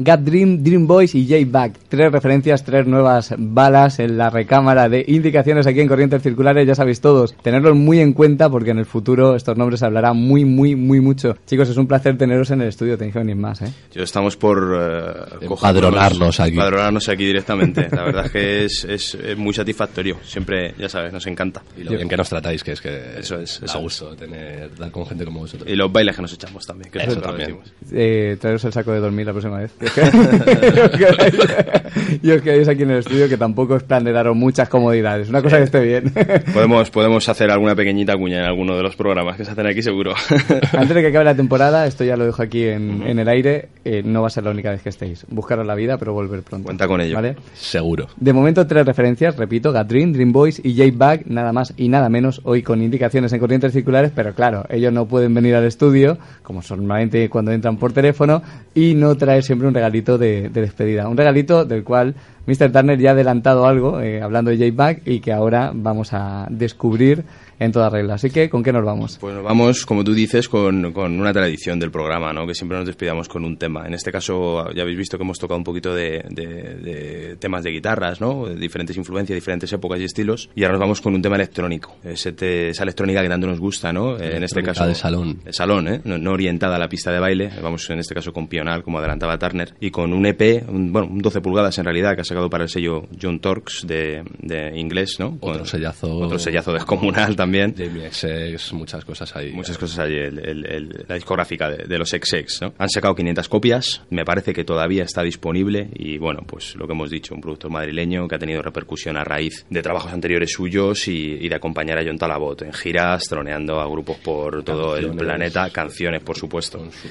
Gap Dream, Dream Boys y J-Back. Tres referencias, tres nuevas balas en la recámara de indicaciones aquí en Corrientes Circulares. Ya sabéis todos, tenerlos muy en cuenta porque en el futuro estos nombres se hablará muy, muy, muy mucho. Chicos, es un placer teneros en el estudio. Tenéis que venir más, ¿eh? Yo estamos por eh, Empadronarnos aquí. Empadronarnos aquí directamente. La verdad es que es, es- es muy satisfactorio. Siempre, ya sabes, nos encanta. Y lo bien que nos tratáis, que es que Eso es, da eso es. gusto tener, dar con gente como vosotros. Y los bailes que nos echamos también. Que Eso nosotros también. decimos. Eh, traeros el saco de dormir la próxima vez. Y os quedáis- y os quedáis aquí en el estudio, que tampoco es plan de daros muchas comodidades. Una cosa que esté bien. Podemos, podemos hacer alguna pequeñita cuña en alguno de los programas que se hacen aquí, seguro. Antes de que acabe la temporada, esto ya lo dejo aquí en, en el aire, eh, no va a ser la única vez que estéis. Buscaros la vida, pero volver pronto. Cuenta con ello. ¿Vale? Seguro. De momento, tres referencias, repito, Gatrin, Dream Boys y J-Bag, nada más y nada menos, hoy con indicaciones en corrientes circulares, pero claro, ellos no pueden venir al estudio, como son normalmente cuando entran por teléfono, y no traer siempre un de despedida. Un regalito del cual Mr. Turner ya ha adelantado algo, eh, hablando de J-Bag, y que ahora vamos a descubrir en toda regla. Así que, ¿con qué nos vamos? Pues nos vamos, como tú dices, con, con una tradición del programa, ¿no? Que siempre nos despidamos con un tema. En este caso, ya habéis visto que hemos tocado un poquito de, de- de temas de guitarras, ¿no? De diferentes influencias, diferentes épocas y estilos. Y ahora nos vamos con un tema electrónico. Ese te- esa electrónica que tanto nos gusta, ¿no? Eh, en este caso... de salón. De salón, ¿eh? No, no orientada a la pista de baile. Vamos, en este caso, con Pional, como adelantaba Turner. Y con un EP, un, bueno, un 12 pulgadas en realidad, que ha sacado para el sello John Torx de, de inglés, ¿no? Otro Con- sellazo. Otro sellazo descomunal también. Jamie XX, muchas cosas ahí. Muchas cosas ahí, el- el- el- la discográfica de, de los XX, ¿no? Han sacado 500 copias, me parece que todavía está disponible y bueno, pues lo que hemos dicho, un productor madrileño que ha tenido repercusión a raíz de trabajos anteriores suyos y, y de acompañar a John Talabot en giras, troneando a grupos por todo el planeta, canciones por supuesto. Con, su-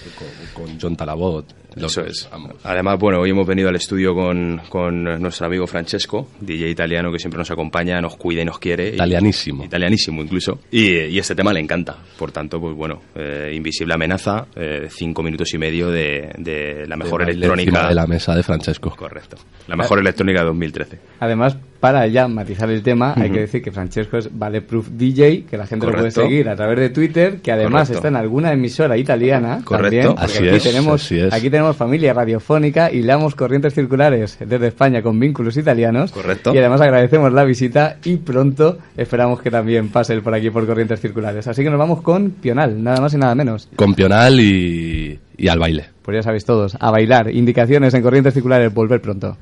con- con John Talabot. Eso es. vamos. Además, bueno, hoy hemos venido al estudio con, con nuestro amigo Francesco, DJ italiano que siempre nos acompaña, nos cuida y nos quiere. Y- Italianísimo. italianísimo incluso. Y, y este tema le encanta. Por tanto, pues bueno, eh, Invisible Amenaza, eh, cinco minutos y medio de, de la mejor De electrónica. de la mesa de Francesco. Correcto. La mejor electrónica de 2013. Además, para ya matizar el tema, hay que decir que Francesco es Valeproof DJ, que la gente lo puede seguir a través de Twitter, que además Correcto. está en alguna emisora italiana. Correcto. También, Así aquí es, tenemos, así es. Aquí tenemos familia radiofónica y leamos corrientes circulares desde España con vínculos italianos. Correcto. Y además agradecemos la visita y pronto esperamos que también pase por aquí por corrientes circulares. Así que nos vamos con Pional, nada más y nada menos. Con Pional y, y al baile. Pues ya sabéis todos, a bailar. Indicaciones en corrientes circulares, volver pronto.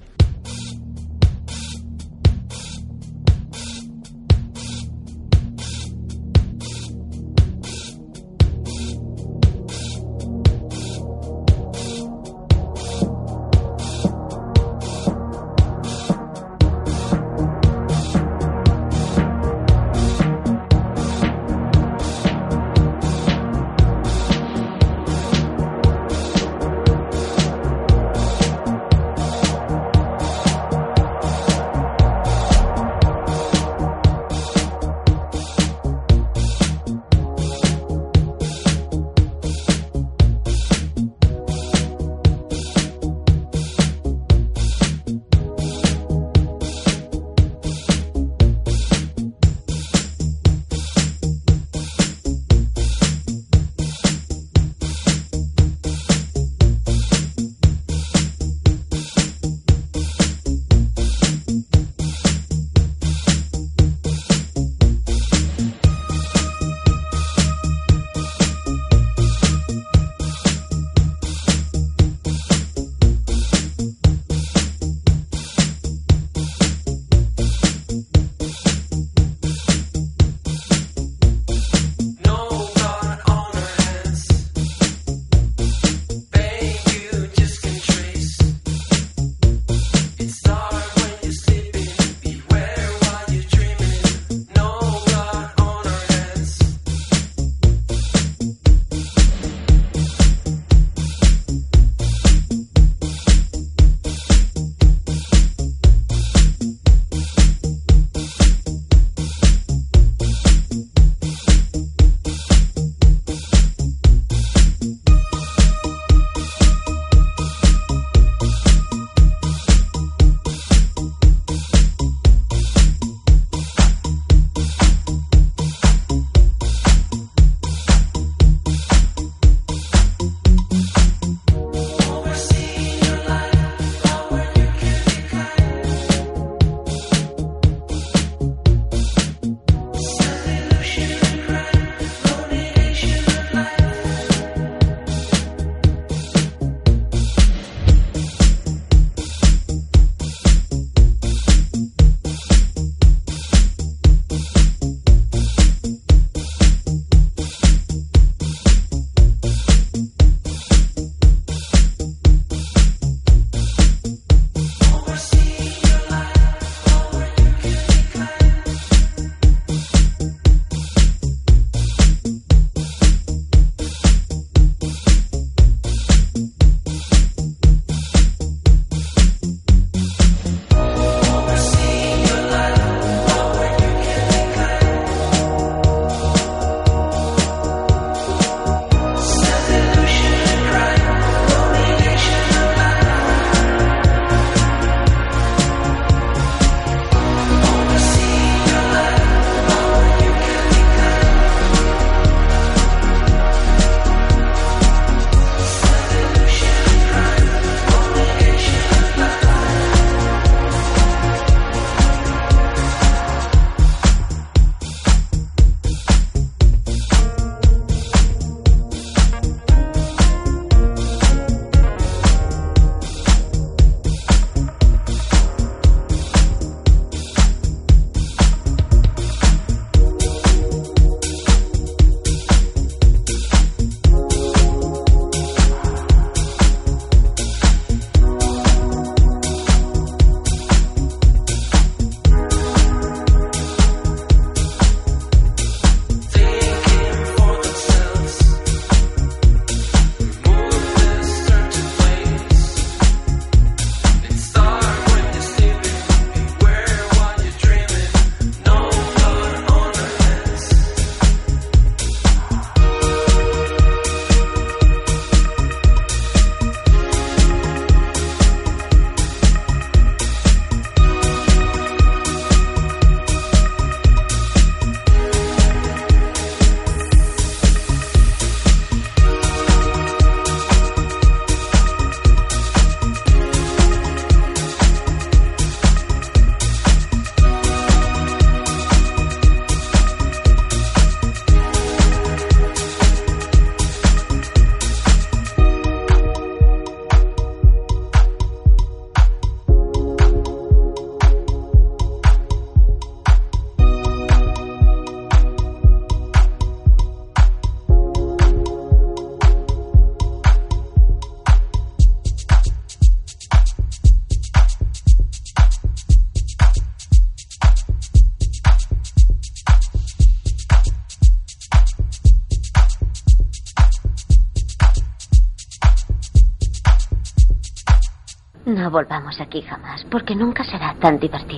No volvamos aquí jamás, porque nunca será tan divertido.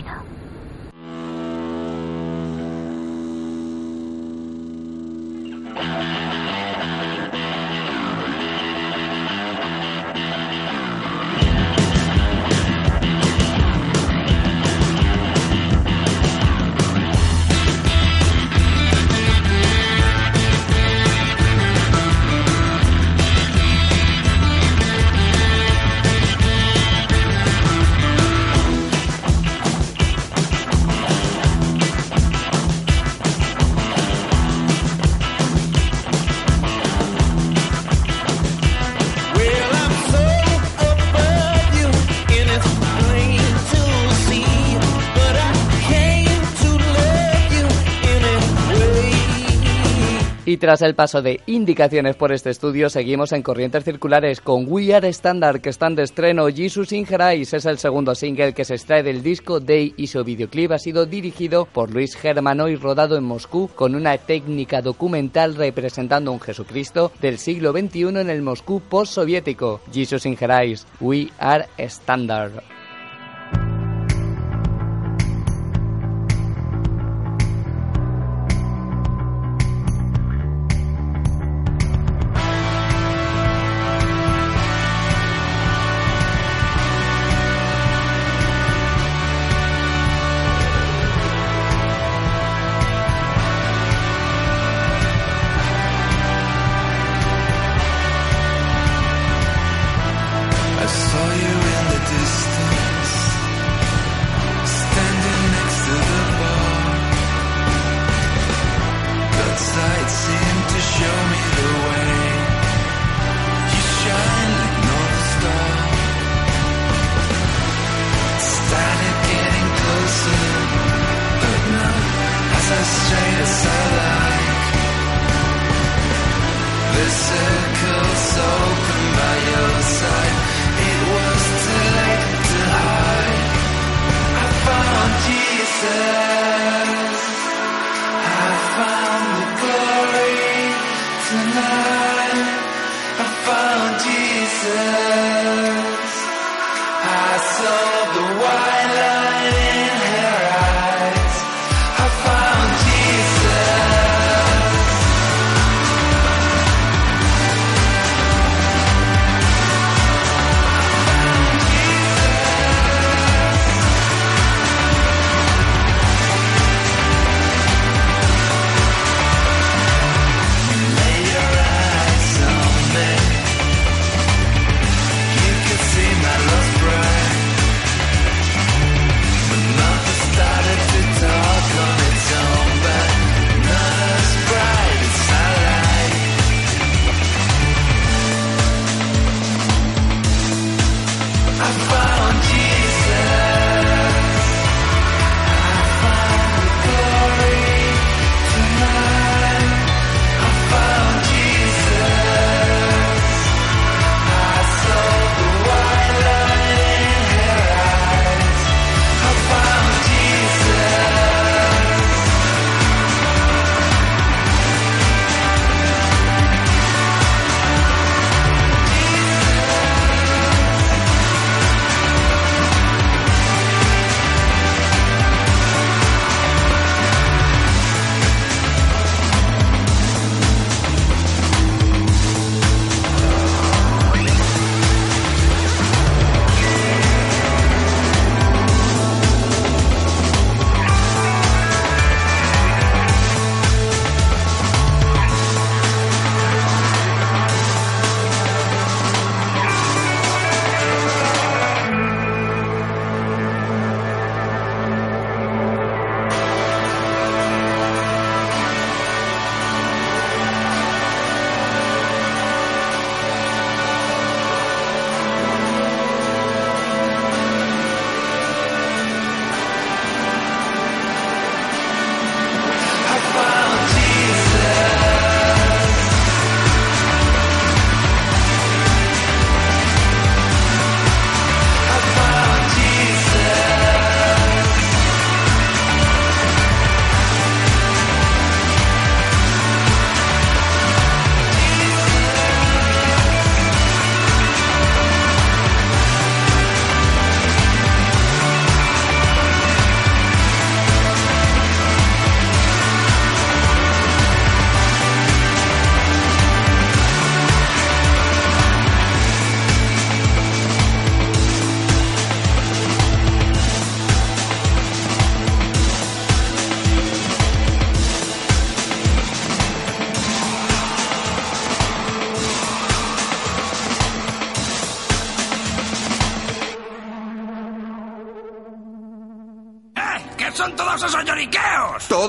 Tras el paso de indicaciones por este estudio, seguimos en Corrientes Circulares con We Are Standard, que están de estreno. Jesus in es el segundo single que se extrae del disco Day y su videoclip ha sido dirigido por Luis Germano y rodado en Moscú con una técnica documental representando un Jesucristo del siglo XXI en el Moscú postsoviético. Jesus in We Are Standard.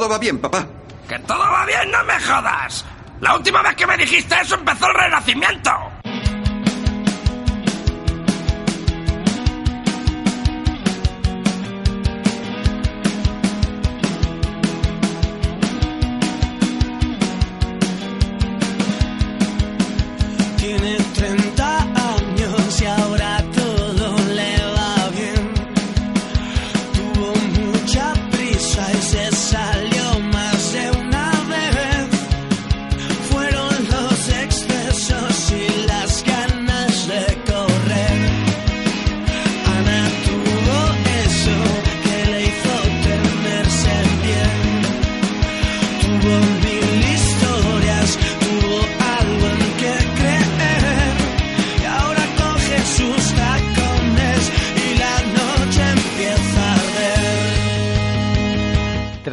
Todo va bien, papá. ¡Que todo va bien, no me jodas! La última vez que me dijiste eso empezó el renacimiento.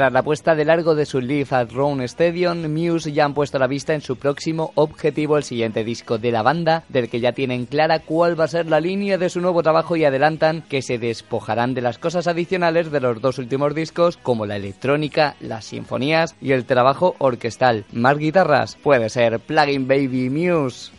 Tras la puesta de largo de su Live at Round Stadium, Muse ya han puesto la vista en su próximo objetivo, el siguiente disco de la banda, del que ya tienen clara cuál va a ser la línea de su nuevo trabajo y adelantan que se despojarán de las cosas adicionales de los dos últimos discos, como la electrónica, las sinfonías y el trabajo orquestal. Más guitarras puede ser Plugin Baby Muse.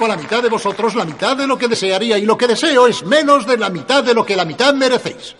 Conozco a la mitad de vosotros la mitad de lo que desearía y lo que deseo es menos de la mitad de lo que la mitad merecéis.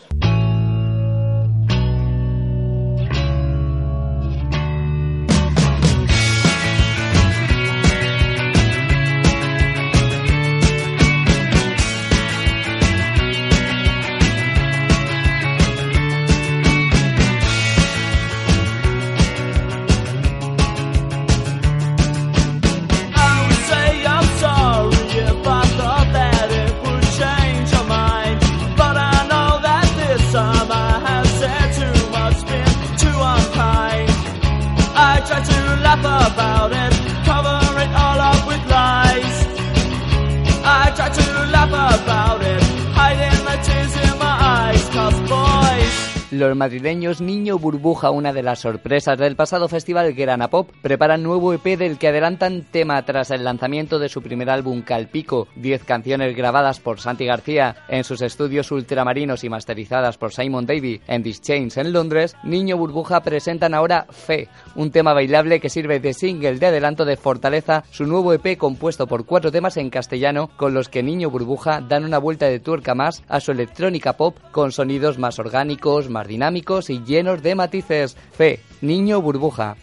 Madrileños Niño Burbuja, una de las sorpresas del pasado festival Grana Pop, preparan nuevo EP del que adelantan tema tras el lanzamiento de su primer álbum Calpico, 10 canciones grabadas por Santi García en sus estudios ultramarinos y masterizadas por Simon Davy en This Chains en Londres, Niño Burbuja presentan ahora Fe, un tema bailable que sirve de single de adelanto de Fortaleza, su nuevo EP compuesto por cuatro temas en castellano con los que Niño Burbuja dan una vuelta de tuerca más a su electrónica pop con sonidos más orgánicos, más dinámicos y llenos de matices. Fe, Niño Burbuja.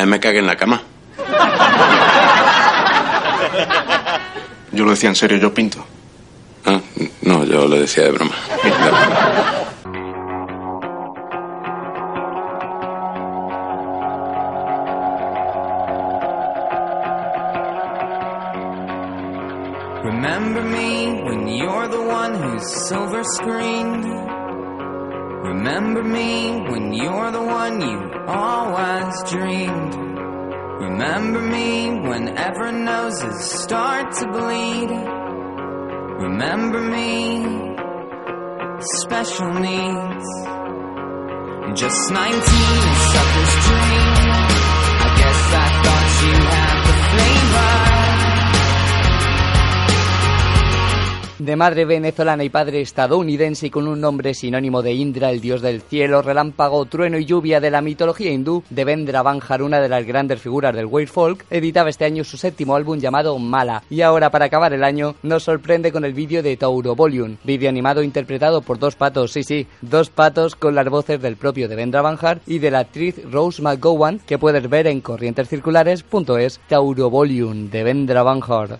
Vez me cagué en la cama. Yo lo decía en serio, yo pinto. Ah, no, yo lo decía de broma. Remember me whenever noses start to bleed. Remember me, special needs. Just 19, a sucker's dream. I guess I thought you had the flavor. De madre venezolana y padre estadounidense y con un nombre sinónimo de Indra, el dios del cielo, relámpago, trueno y lluvia de la mitología hindú, Devendra Banjar, una de las grandes figuras del Weird Folk, editaba este año su séptimo álbum llamado Mala. Y ahora, para acabar el año, nos sorprende con el vídeo de Tauro Volume, vídeo animado interpretado por dos patos, sí, sí, dos patos con las voces del propio Devendra Banjar y de la actriz Rose McGowan, que puedes ver en corrientescirculares.es, Tauro Volume, Devendra Banjar.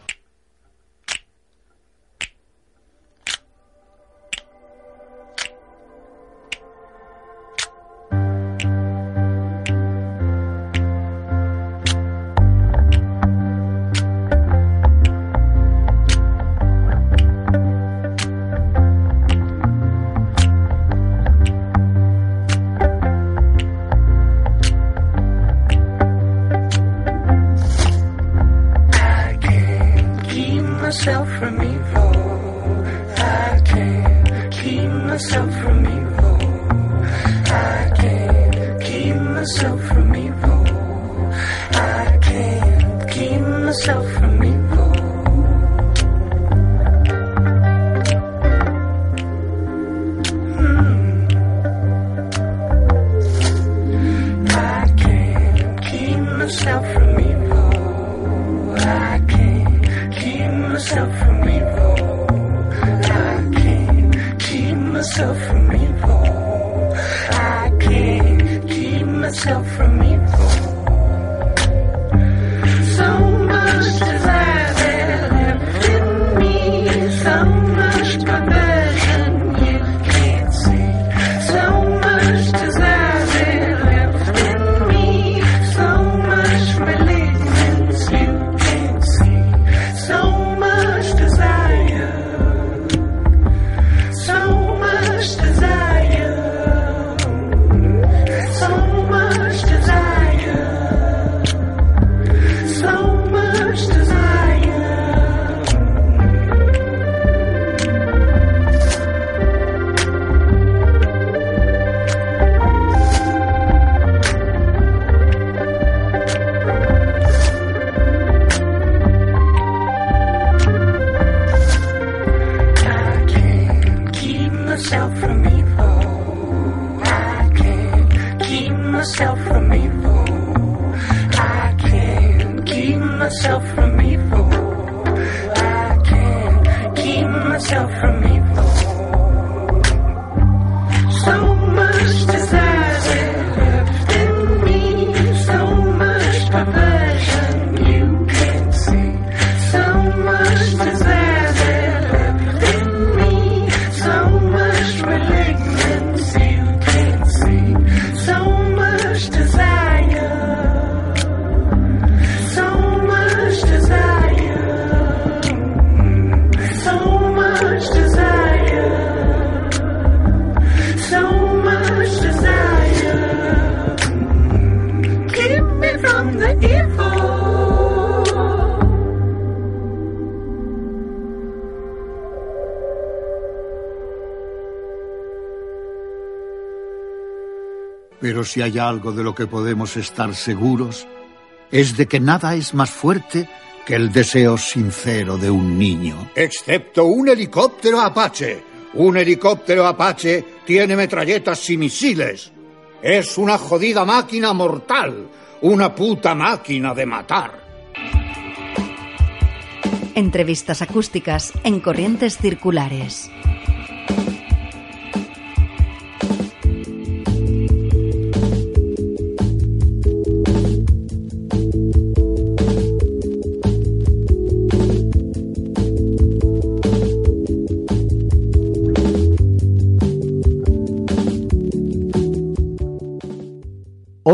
Si hay algo de lo que podemos estar seguros, es de que nada es más fuerte que el deseo sincero de un niño. Excepto un helicóptero Apache. Un helicóptero Apache tiene metralletas y misiles. Es una jodida máquina mortal. Una puta máquina de matar. Entrevistas acústicas en corrientes circulares.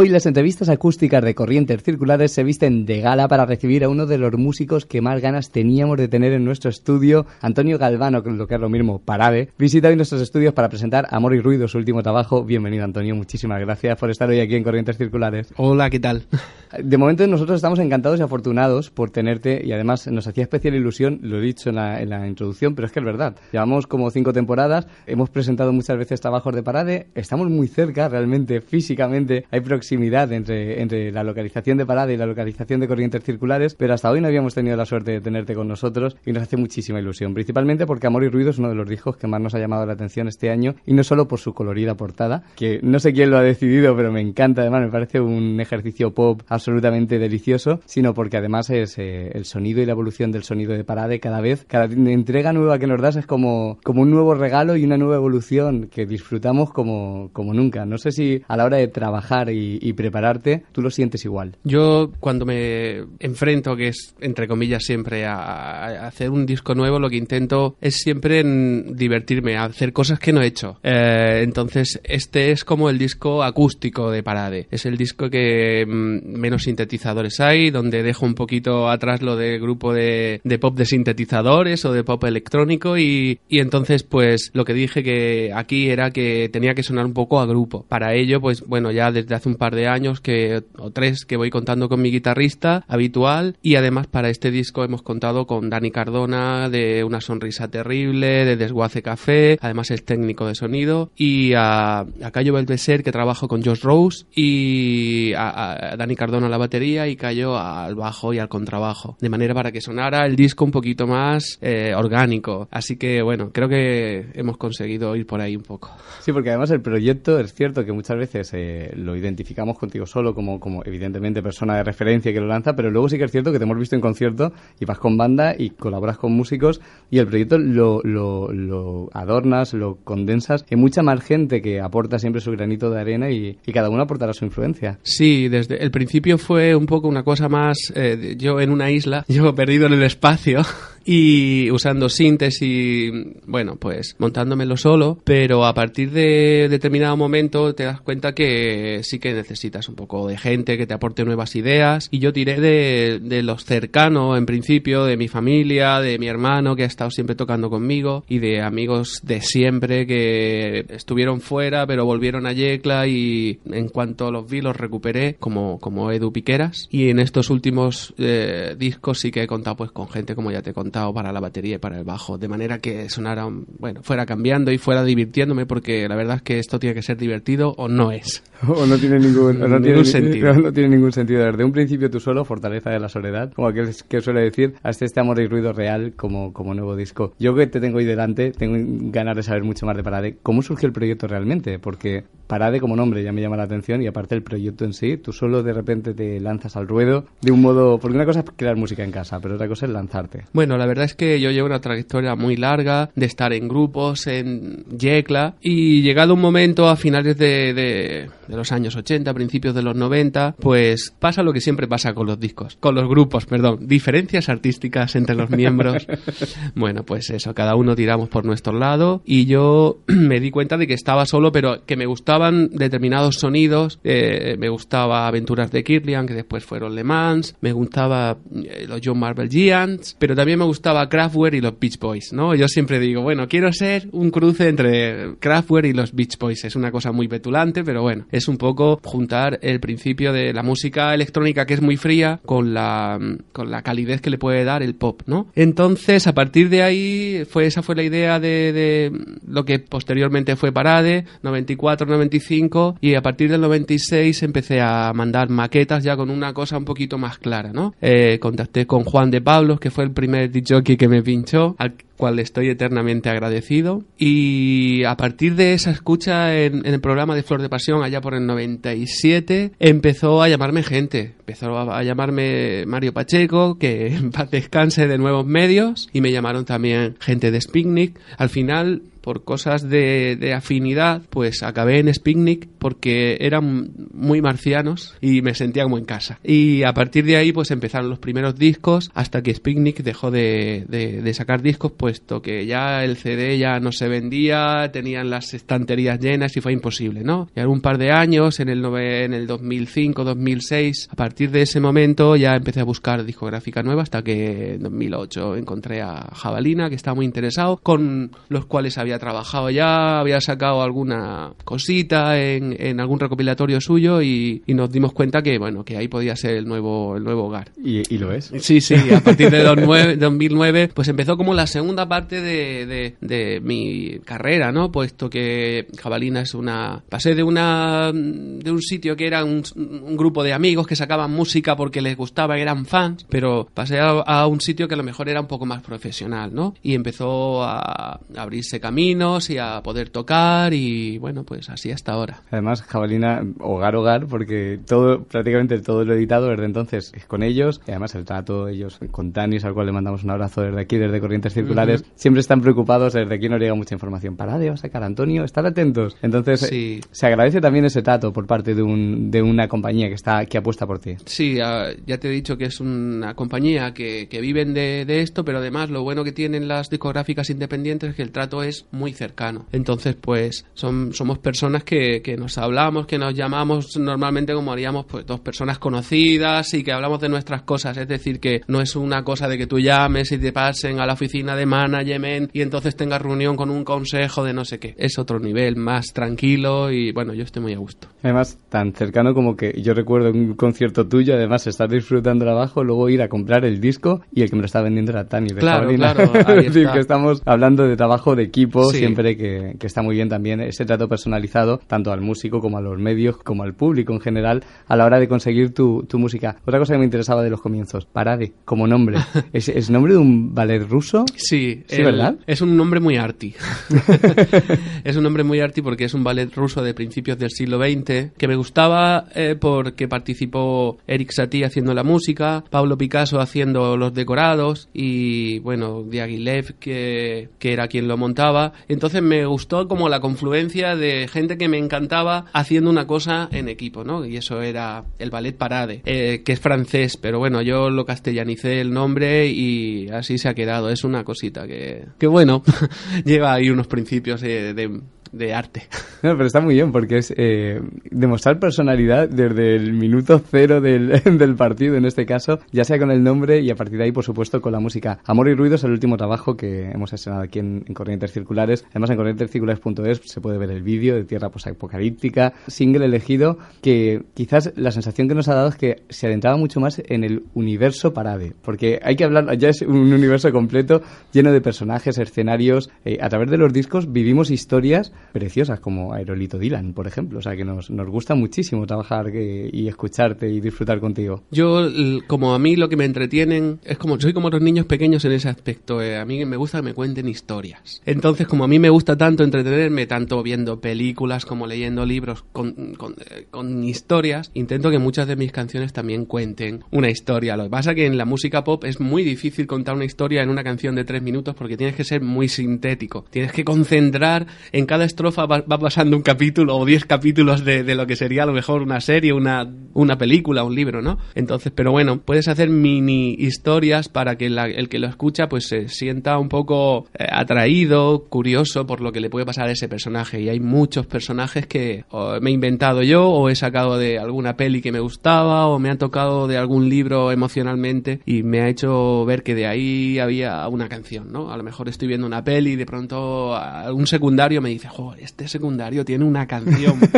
Hoy las entrevistas acústicas de Corrientes Circulares se visten de gala para recibir a uno de los músicos que más ganas teníamos de tener en nuestro estudio, Antonio Galvano, lo que es lo mismo, Parade. Visita hoy nuestros estudios para presentar Amor y Ruido, su último trabajo. Bienvenido, Antonio. Muchísimas gracias por estar hoy aquí en Corrientes Circulares. Hola, ¿qué tal? De momento nosotros estamos encantados y afortunados por tenerte y además nos hacía especial ilusión, lo he dicho en la, en la introducción, pero es que es verdad. Llevamos como cinco temporadas, hemos presentado muchas veces trabajos de Parade, estamos muy cerca realmente, físicamente, hay proximidad entre, entre la localización de Parade y la localización de Corrientes Circulares, pero hasta hoy no habíamos tenido la suerte de tenerte con nosotros y nos hace muchísima ilusión, principalmente porque Amor y Ruido es uno de los discos que más nos ha llamado la atención este año y no solo por su colorida portada, que no sé quién lo ha decidido, pero me encanta, además me parece un ejercicio pop absolutamente delicioso, sino porque además es eh, el sonido y la evolución del sonido de Parade cada vez, cada entrega nueva que nos das es como, como un nuevo regalo y una nueva evolución que disfrutamos como, como nunca. No sé si a la hora de trabajar y, y prepararte, tú lo sientes igual. Yo cuando me enfrento, que es entre comillas siempre a, hacer un disco nuevo, lo que intento es siempre en divertirme, hacer cosas que no he hecho. Eh, entonces este es como el disco acústico de Parade. Es el disco que mm, menos sintetizadores hay, donde dejo un poquito atrás lo del grupo de, de pop de sintetizadores o de pop electrónico y, y entonces pues lo que dije que aquí era que tenía que sonar un poco a grupo. Para ello pues bueno ya desde hace un par de años que o tres que voy contando con mi guitarrista habitual y además para este disco hemos contado con Dani Cardona de Una Sonrisa Terrible, de Desguace Café, además es técnico de sonido y a, a Cayo Belveser que trabajo con Josh Rose y a, a Dani Cardona a la batería y Cayo al bajo y al contrabajo de manera para que sonara el disco un poquito más eh, orgánico. Así que bueno creo que hemos conseguido ir por ahí un poco. Sí, porque además el proyecto es cierto que muchas veces eh, lo identificamos contigo solo como, como evidentemente persona de referencia que lo lanza, pero luego sí que es cierto que te hemos visto en concierto y vas con banda y colaboras con músicos y el proyecto lo, lo, lo adornas, lo condensas en mucha más gente que aporta siempre su granito de arena y, y cada uno aportará su influencia. Sí, desde el principio fue un poco una cosa más eh, yo en una isla, yo perdido en el espacio y usando sintes y bueno, pues montándomelo solo, pero a partir de determinado momento te das cuenta que sí que necesitas un poco de gente que te aporte nuevas ideas. Y yo tiré de, de los cercanos en principio, de mi familia, de mi hermano que ha estado siempre tocando conmigo y de amigos de siempre que estuvieron fuera pero volvieron a Yecla y en cuanto los vi los recuperé como, como Edu Piqueras. Y en estos últimos eh, discos sí que he contado pues con gente como ya te he contado para la batería y para el bajo, de manera que sonara, bueno, fuera cambiando y fuera divirtiéndome, porque la verdad es que esto tiene que ser divertido o no es. O no tiene ningún, no Ningún tiene, sentido. No, no tiene ningún sentido. Desde un principio tú solo, Fortaleza de la Soledad, como aquel que suele decir, hasta este amor y ruido real como, como nuevo disco. Yo que te tengo ahí delante, tengo ganas de saber mucho más de Parade. ¿Cómo surgió el proyecto realmente? Porque Parade como nombre ya me llama la atención y aparte el proyecto en sí, tú solo de repente te lanzas al ruedo de un modo... Porque una cosa es crear música en casa, pero otra cosa es lanzarte. Bueno, la verdad es que yo llevo una trayectoria muy larga de estar en grupos, en Yecla, y llegado un momento a finales de, de- de los años 80, principios de los 90, pues pasa lo que siempre pasa con los discos, con los grupos, perdón, diferencias artísticas entre los miembros. bueno, pues eso, cada uno tiramos por nuestro lado, y yo me di cuenta de que estaba solo, pero que me gustaban determinados sonidos, eh, me gustaba Aventuras de Kirlian, que después fueron Le Mans, me gustaba eh, los John Marvel Giants, pero también me gustaba Kraftwerk y los Beach Boys, ¿no? Yo siempre digo, bueno, quiero ser un cruce entre Kraftwerk y los Beach Boys. Es una cosa muy petulante, pero bueno, es un poco juntar el principio de la música electrónica que es muy fría con la, con la calidez que le puede dar el pop, ¿no? Entonces, a partir de ahí, fue, esa fue la idea de, de lo que posteriormente fue Parade, 94, 95, y a partir del 96 empecé a mandar maquetas ya con una cosa un poquito más clara, ¿no? Eh, contacté con Juan de Pablos, que fue el primer DJ que me pinchó, al cual estoy eternamente agradecido. Y a partir de esa escucha en, el programa de Flor de Pasión, allá por el 97, empezó a llamarme gente. Empezó a, llamarme Mario Pacheco, que en paz descanse de nuevos medios, y me llamaron también gente de Spignic. Al final por cosas de, de afinidad, pues acabé en Spinnik porque eran muy marcianos y me sentía como en casa. Y a partir de ahí, pues empezaron los primeros discos hasta que Spinnik dejó de, de- de sacar discos, puesto que ya el CD ya no se vendía, tenían las estanterías llenas y fue imposible, ¿no? Y un par de años, en el, en el 2005, 2006, a partir de ese momento ya empecé a buscar discográfica nueva hasta que en 2008 encontré a Jabalina, que estaba muy interesado, con los cuales había trabajado ya, había sacado alguna cosita en, en algún recopilatorio suyo y, y nos dimos cuenta que, bueno, que ahí podía ser el nuevo, el nuevo hogar. Y, y lo es. Sí, sí, a partir de 2009, 2009, pues empezó como la segunda parte de, de, de mi carrera, ¿no? Puesto que Jabalina es una... Pasé de una de un sitio que era un, un grupo de amigos que sacaban música porque les gustaba, eran fans, pero pasé a, a un sitio que a lo mejor era un poco más profesional, ¿no? Y empezó a abrirse caminos y a poder tocar y, bueno, pues así hasta ahora. Además, Jabalina, hogar, hogar, porque todo, prácticamente todo lo editado desde entonces es con ellos. Y además el trato, ellos con Tanis, al cual le mandamos un abrazo desde aquí, desde Corrientes Circulares, siempre están preocupados, desde aquí nos llega mucha información. Parade, va a sacar Antonio, estar atentos. Entonces, Sí. se agradece también ese trato por parte de, un, de una compañía que está que apuesta por ti. Sí, ah, ya te he dicho que es una compañía que, que viven de, de esto, pero además lo bueno que tienen las discográficas independientes es que el trato es muy cercano. Entonces, pues son, somos personas que, que nos hablamos, que nos llamamos normalmente como haríamos pues dos personas conocidas y que hablamos de nuestras cosas. Es decir, que no es una cosa de que tú llames y te pasen a la oficina de management y entonces tengas reunión con un consejo de no sé qué. Es otro nivel más tranquilo y bueno, yo estoy muy a gusto. Además, tan cercano como que yo recuerdo un concierto tuyo, además estar disfrutando el abajo, luego ir a comprar el disco y el que me lo estaba vendiendo era Tani de Claro, claro, ahí es decir, está. que estamos hablando de trabajo de equipo Sí. siempre que, que está muy bien también ese trato personalizado, tanto al músico como a los medios, como al público en general, a la hora de conseguir tu, tu música. Otra cosa que me interesaba de los comienzos, Parade, como nombre. ¿Es, es nombre de un ballet ruso? Sí, Sí, el- ¿verdad? Es un nombre muy arty. es un nombre muy arty porque es un ballet ruso de principios del siglo XX que me gustaba eh, porque participó Eric Satie haciendo la música, Pablo Picasso haciendo los decorados y bueno, Diaghilev que, que era quien lo montaba. Entonces me gustó como la confluencia de gente que me encantaba haciendo una cosa en equipo, ¿no? Y eso era el ballet Parade, eh, que es francés, pero bueno, yo lo castellanicé el nombre y así se ha quedado. Es una cosita que, que bueno, lleva ahí unos principios de, de- de arte. No, pero está muy bien porque es eh, demostrar personalidad desde el minuto cero del, del partido, en este caso, ya sea con el nombre y a partir de ahí, por supuesto, con la música. Amor y Ruido es el último trabajo que hemos estrenado aquí en, en Corrientes Circulares. Además, en corrientescirculares.es se puede ver el vídeo de Tierra Posapocalíptica, single elegido que quizás la sensación que nos ha dado es que se adentraba mucho más en el universo Parade, porque hay que hablar, ya es un universo completo lleno de personajes, escenarios. Eh, a través de los discos vivimos historias preciosas como Aerolito Dylan, por ejemplo. O sea que nos, nos gusta muchísimo trabajar eh, y escucharte y disfrutar contigo. Yo, como a mí lo que me entretienen, es como, soy como los niños pequeños en ese aspecto. eh, a mí me gusta que me cuenten historias. Entonces, como a mí me gusta tanto entretenerme, tanto viendo películas como leyendo libros con, con, eh, historias, intento que muchas de mis canciones también cuenten una historia. Lo que pasa que en la música pop es muy difícil contar una historia en una canción de tres minutos porque tienes que ser muy sintético. Tienes que concentrar, en cada estrofa va, pasando un capítulo o diez capítulos de, de lo que sería a lo mejor una serie, una, una película, un libro, ¿no? Entonces, pero bueno, puedes hacer mini historias para que la- el que lo escucha pues se sienta un poco eh, atraído, curioso por lo que le puede pasar a ese personaje. Y hay muchos personajes que me he inventado yo o he sacado de alguna peli que me gustaba o me han tocado de algún libro emocionalmente y me ha hecho ver que de ahí había una canción, ¿no? A lo mejor estoy viendo una peli y de pronto algún secundario me dice, joder, este secundario tiene una canción.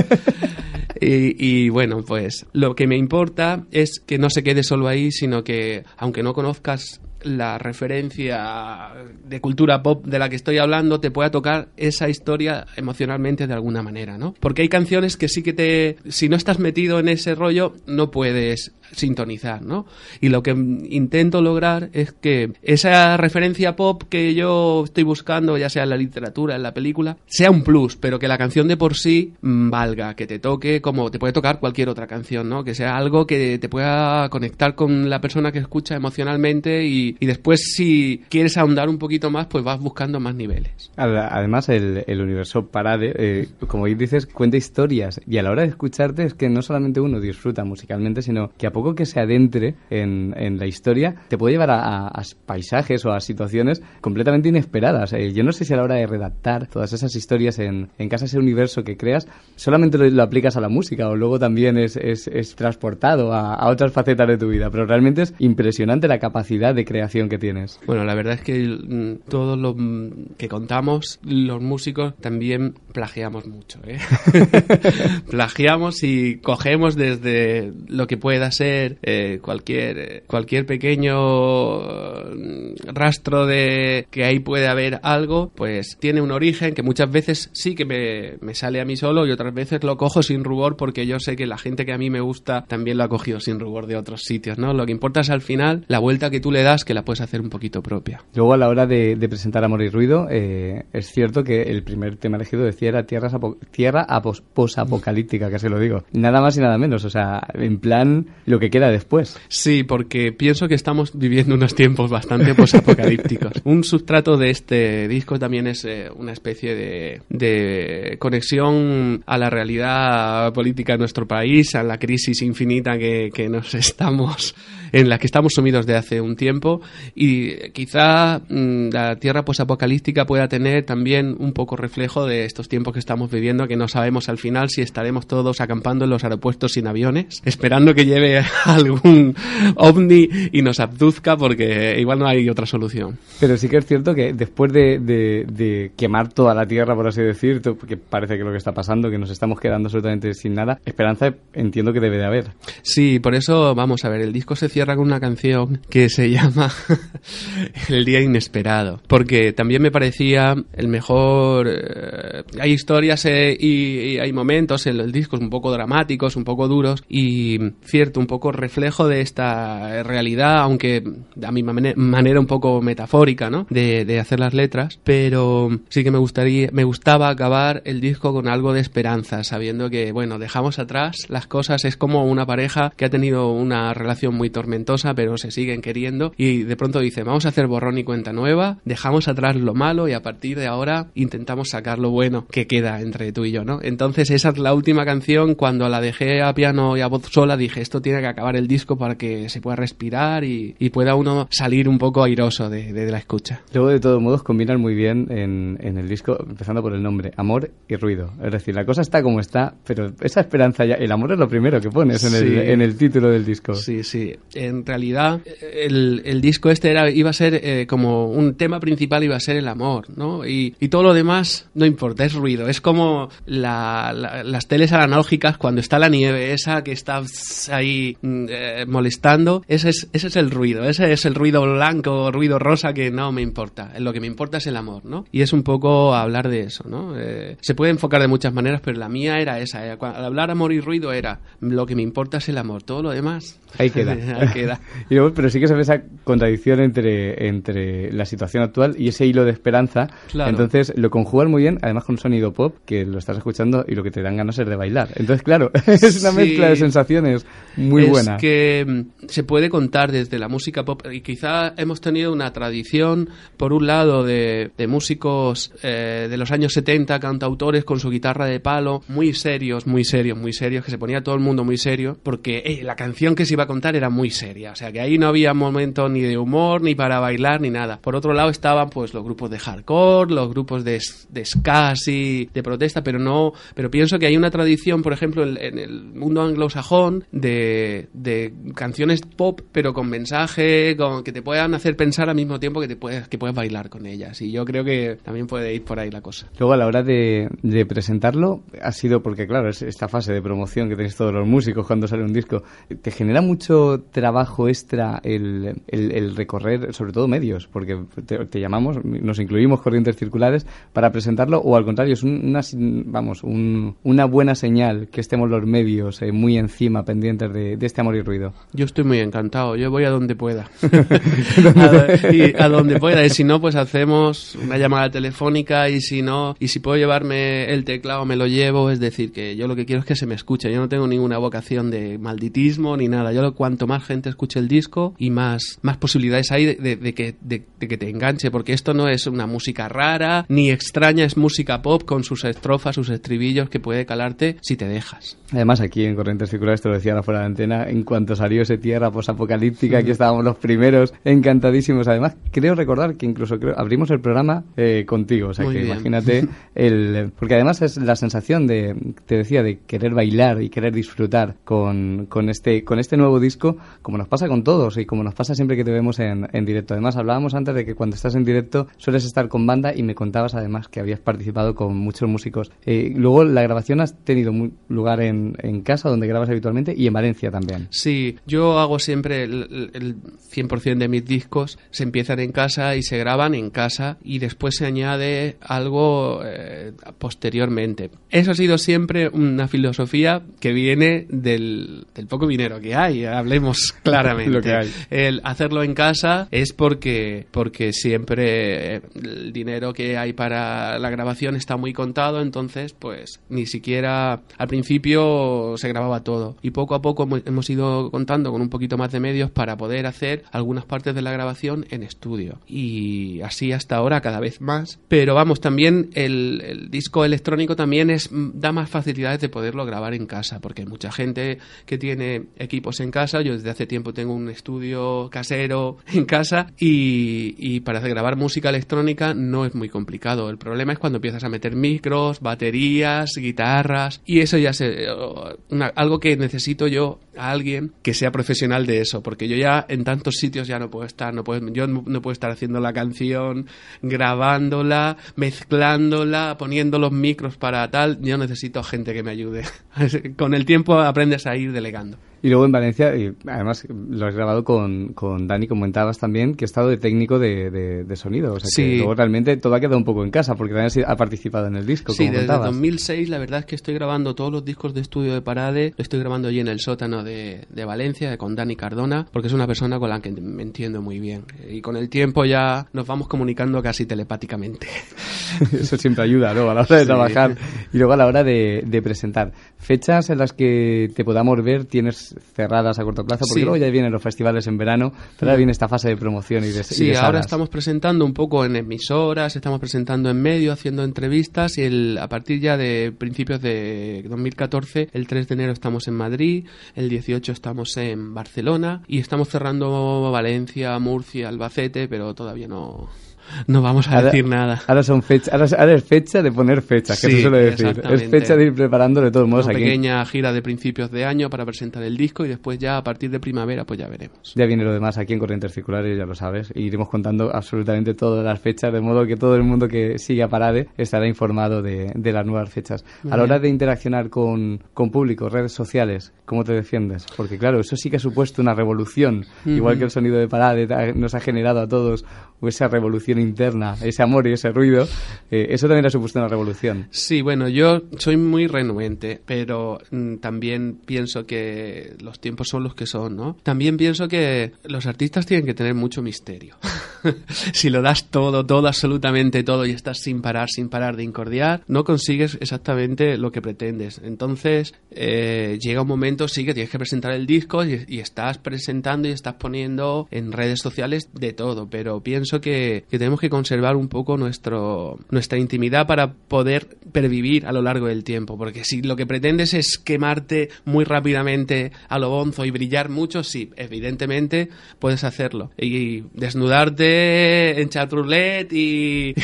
Y, y, bueno, pues lo que me importa es que no se quede solo ahí, sino que aunque no conozcas la referencia de cultura pop de la que estoy hablando te pueda tocar esa historia emocionalmente de alguna manera, ¿no? Porque hay canciones que sí que te si no estás metido en ese rollo no puedes sintonizar, ¿no? Y lo que intento lograr es que esa referencia pop que yo estoy buscando, ya sea en la literatura, en la película, sea un plus, pero que la canción de por sí valga, que te toque como te puede tocar cualquier otra canción, ¿no? Que sea algo que te pueda conectar con la persona que escucha emocionalmente y y, después si quieres ahondar un poquito más, pues vas buscando más niveles. Ad- Además, el, el universo Parade, eh, como dices, cuenta historias. Y a la hora de escucharte es que no solamente uno disfruta musicalmente, sino que a poco que se adentre en, en la historia, te puede llevar a, a- a paisajes o a situaciones completamente inesperadas. Eh, yo no sé si a la hora de redactar todas esas historias en, en casa, ese universo que creas, solamente lo, lo aplicas a la música o luego también es, es, es transportado a, a otras facetas de tu vida. Pero realmente es impresionante la capacidad de creación que tienes. Bueno, la verdad es que mm, todos los mm, que contamos, los músicos también plagiamos mucho, ¿eh? plagiamos y cogemos desde lo que pueda ser eh, cualquier eh, cualquier pequeño eh, rastro de que ahí puede haber algo, pues tiene un origen que muchas veces sí que me, me sale a mí solo y otras veces lo cojo sin rubor porque yo sé que la gente que a mí me gusta también lo ha cogido sin rubor de otros sitios, ¿no? Lo que importa es al final la vuelta que tú le das que la puedes hacer un poquito propia. Luego, a la hora de, de presentar Amor y Ruido, eh, es cierto que el primer tema elegido decía era tierras apo- tierra apos- posapocalíptica, que se lo digo. Nada más y nada menos, o sea, en plan lo que queda después. Sí, porque pienso que estamos viviendo unos tiempos bastante posapocalípticos. Un sustrato de este disco también es eh, una especie de, de conexión a la realidad política de nuestro país, a la crisis infinita que, que nos estamos en la que estamos sumidos de hace un tiempo y quizá mm, la tierra posapocalíptica pueda tener también un poco reflejo de estos tiempos que estamos viviendo que no sabemos al final si estaremos todos acampando en los aeropuertos sin aviones esperando que lleve algún ovni y nos abduzca porque igual no hay otra solución. Pero sí que es cierto que después de, de- de quemar toda la tierra, por así decir, porque parece que lo que está pasando, que nos estamos quedando absolutamente sin nada, esperanza entiendo que debe de haber. Sí, por eso vamos a ver, el disco se cierra con una canción que se llama El día inesperado, porque también me parecía el mejor... eh, hay historias eh, y, hay momentos en los discos un poco dramáticos, un poco duros y cierto, un poco reflejo de esta realidad, aunque a mi mane- manera un poco metafórica, ¿no? De, de hacer las letras, pero sí que me gustaría, me gustaba acabar el disco con algo de esperanza, sabiendo que, bueno, dejamos atrás las cosas, es como una pareja que ha tenido una relación muy tormentosa, pero se siguen queriendo y de pronto dice, vamos a hacer borrón y cuenta nueva, dejamos atrás lo malo y a partir de ahora intentamos sacar lo bueno que queda entre tú y yo, ¿no? Entonces esa es la última canción, cuando la dejé a piano y a voz sola, dije, esto tiene que acabar el disco para que se pueda respirar y, y pueda uno salir un poco airoso de, de la escucha. Luego, de todos modos, combinan muy bien en, en el disco, empezando por el nombre, amor y ruido. Es decir, la cosa está como está, pero esa esperanza ya, el amor es lo primero que pones en, el, Sí. en el título del disco. Sí, sí. En realidad, el, el disco este era, iba a ser eh, como un tema principal, iba a ser el amor, ¿no? Y, y todo lo demás no importa, es ruido. Es como la- la- las teles analógicas cuando está la nieve, esa que está ahí mm, eh, molestando. Ese es, ese es el ruido, ese es el ruido blanco, ruido rosa que no me importa. Lo que me importa es el amor, ¿no? Y es un poco hablar de eso, ¿no? Eh, se puede enfocar de muchas maneras, pero la mía era esa. eh, Al hablar amor y ruido era lo que me importa es el amor, todo lo demás. Ahí queda. Ahí queda. Y luego, pero sí que se ve esa contradicción entre, entre la situación actual y ese hilo de esperanza. Claro. Entonces lo conjugan muy bien, además con un sonido pop que lo estás escuchando y lo que te dan ganas es de bailar. Entonces, claro, es una Sí. mezcla de sensaciones muy es buena. que mm, se puede contar desde la música pop y quizá hemos tenido una tradición, por un lado, de, de músicos eh, de los años 70, cantautores con su guitarra de palo, muy serios, muy serios, muy serios, que se ponía todo el mundo muy serio, porque eh, la canción que se iba a contar era muy seria, o sea que ahí no había momento ni de humor, ni para bailar, ni nada. Por otro lado estaban pues los grupos de hardcore, los grupos de, de ska, de protesta, pero no, pero pienso que hay una tradición, por ejemplo, en, en el mundo anglosajón de, de canciones pop, pero con mensaje, con que te puedan hacer pensar al mismo tiempo que te puedes, que puedes bailar con ellas. Y yo creo que también puede ir por ahí la cosa. Luego a la hora de, de presentarlo ha sido porque claro es esta fase de promoción que tenéis todos los músicos cuando sale un disco te genera mucho trabajo extra el, el- el recorrer sobre todo medios porque te, te llamamos nos incluimos corrientes circulares para presentarlo o al contrario es un- una vamos un- una buena señal que estemos los medios eh, muy encima pendientes de, de este amor y ruido Yo estoy muy encantado, yo voy a donde pueda. a, y a donde pueda, y si no, pues hacemos una llamada telefónica, y si no, y si puedo llevarme el teclado, me lo llevo, es decir, que yo lo que quiero es que se me escuche, yo no tengo ninguna vocación de malditismo ni nada, yo lo, cuanto más gente escuche el disco y más, más posibilidades hay de, de- de que, de- de que te enganche, porque esto no es una música rara ni extraña, es música pop con sus estrofas, sus estribillos que puede calarte si te dejas. Además, aquí en Corrientes Circulares, te lo decía ahora fuera de antena, en cuanto salió ese tierra posapocalíptica, aquí estábamos los primeros, encantadísimos. Además, creo recordar que incluso creo, abrimos el programa eh, contigo, o sea Muy que bien. imagínate, el, porque además es la sensación de, te decía, de querer bailar y querer disfrutar con, con, este, con este nuevo disco, como nos pasa con todos y como nos pasa siempre que te vemos en, en directo. Además, hablábamos antes de que cuando estás en directo sueles estar con banda y me contabas además que habías participado con muchos músicos. Eh, luego, la grabación has tenido lugar en, en casa, donde grabas habitualmente, y en Valencia también. Sí, yo hago siempre el, el 100% de mis discos, se empiezan en casa y se graban en casa y después se añade algo eh, posteriormente. Eso ha sido siempre una filosofía que viene del, del poco dinero que hay, hablemos claramente. Lo que hay. El hacerlo en casa es porque, porque siempre el dinero que hay para la grabación está muy contado, entonces pues ni siquiera al principio se grababa todo. Y poco a poco hemos- ido contando con un poquito más de medios para poder hacer algunas partes de la grabación en estudio. Y así hasta ahora cada vez más. Pero vamos, también el, el disco electrónico también es da más facilidades de poderlo grabar en casa, porque hay mucha gente que tiene equipos en casa. Yo desde hace tiempo tengo un estudio casero en casa y, para grabar música electrónica no es muy complicado. El problema es cuando empiezas a meter micros, baterías, guitarras y eso ya se algo que necesito yo a alguien que sea profesional de eso, porque yo ya en tantos sitios ya no puedo estar, no puedo, yo no puedo estar haciendo la canción, grabándola, mezclándola, poniendo los micros para tal, yo necesito gente que me ayude. Con el tiempo aprendes a ir delegando. Y luego en Valencia, y además lo has grabado con, con Dani, comentabas también que ha estado de técnico de, de- de sonido. O sea que Sí. luego realmente todo ha quedado un poco en casa, porque también ha participado en el disco, Sí, como desde contabas. 2006 la verdad es que estoy grabando todos los discos de estudio de Parade, lo estoy grabando allí en el sótano de, de Valencia con Dani Cardona, porque es una persona con la que me entiendo muy bien. Y con el tiempo ya nos vamos comunicando casi telepáticamente. Eso siempre ayuda, ¿no? A la hora de Sí. trabajar y luego a la hora de, de presentar. Fechas en las que te podamos ver tienes cerradas a corto plazo, porque Sí. luego ya vienen los festivales en verano, pero ahora Mm. viene esta fase de promoción y de y Sí, de ahora estamos presentando un poco en emisoras, estamos presentando en medio, haciendo entrevistas y el, a partir ya de principios de 2014, el 3 de enero estamos en Madrid, el 18 estamos en Barcelona y estamos cerrando Valencia, Murcia, Albacete, pero todavía no, no vamos a Ahora- decir nada. Ahora, son fecha, ahora, ahora es fecha de poner fechas, que Sí, se suele decir. Es fecha de ir preparando de todos modos Una aquí. pequeña gira de principios de año para presentar el disco y después ya a partir de primavera pues ya veremos. Ya viene lo demás aquí en Corrientes Circulares, ya lo sabes. Iremos contando absolutamente todas las fechas, de modo que todo el mundo que sigue a Parade estará informado de, de las nuevas fechas. Muy a la hora de interaccionar con, con público, redes sociales, ¿cómo te defiendes? Porque claro, eso sí que ha supuesto una revolución. Igual que el sonido de Parade nos ha generado a todos esa revolución interna, ese amor y ese ruido, eh, eso también ha supuesto una revolución. Sí, bueno, yo soy muy renuente, pero mm, también pienso que los tiempos son los que son, ¿no? También pienso que los artistas tienen que tener mucho misterio. si lo das todo, todo, absolutamente todo y estás sin parar, sin parar de incordiar, no consigues exactamente lo que pretendes. Entonces, eh, llega un momento, sí, que tienes que presentar el disco y, estás presentando y estás poniendo en redes sociales de todo, pero pienso que, que tenemos que conservar un poco nuestro, nuestra intimidad para poder pervivir a lo largo del tiempo, porque si lo que pretendes es quemarte muy rápidamente a lo bonzo y brillar mucho, sí, evidentemente puedes hacerlo. Y desnudarte en chat roulette y,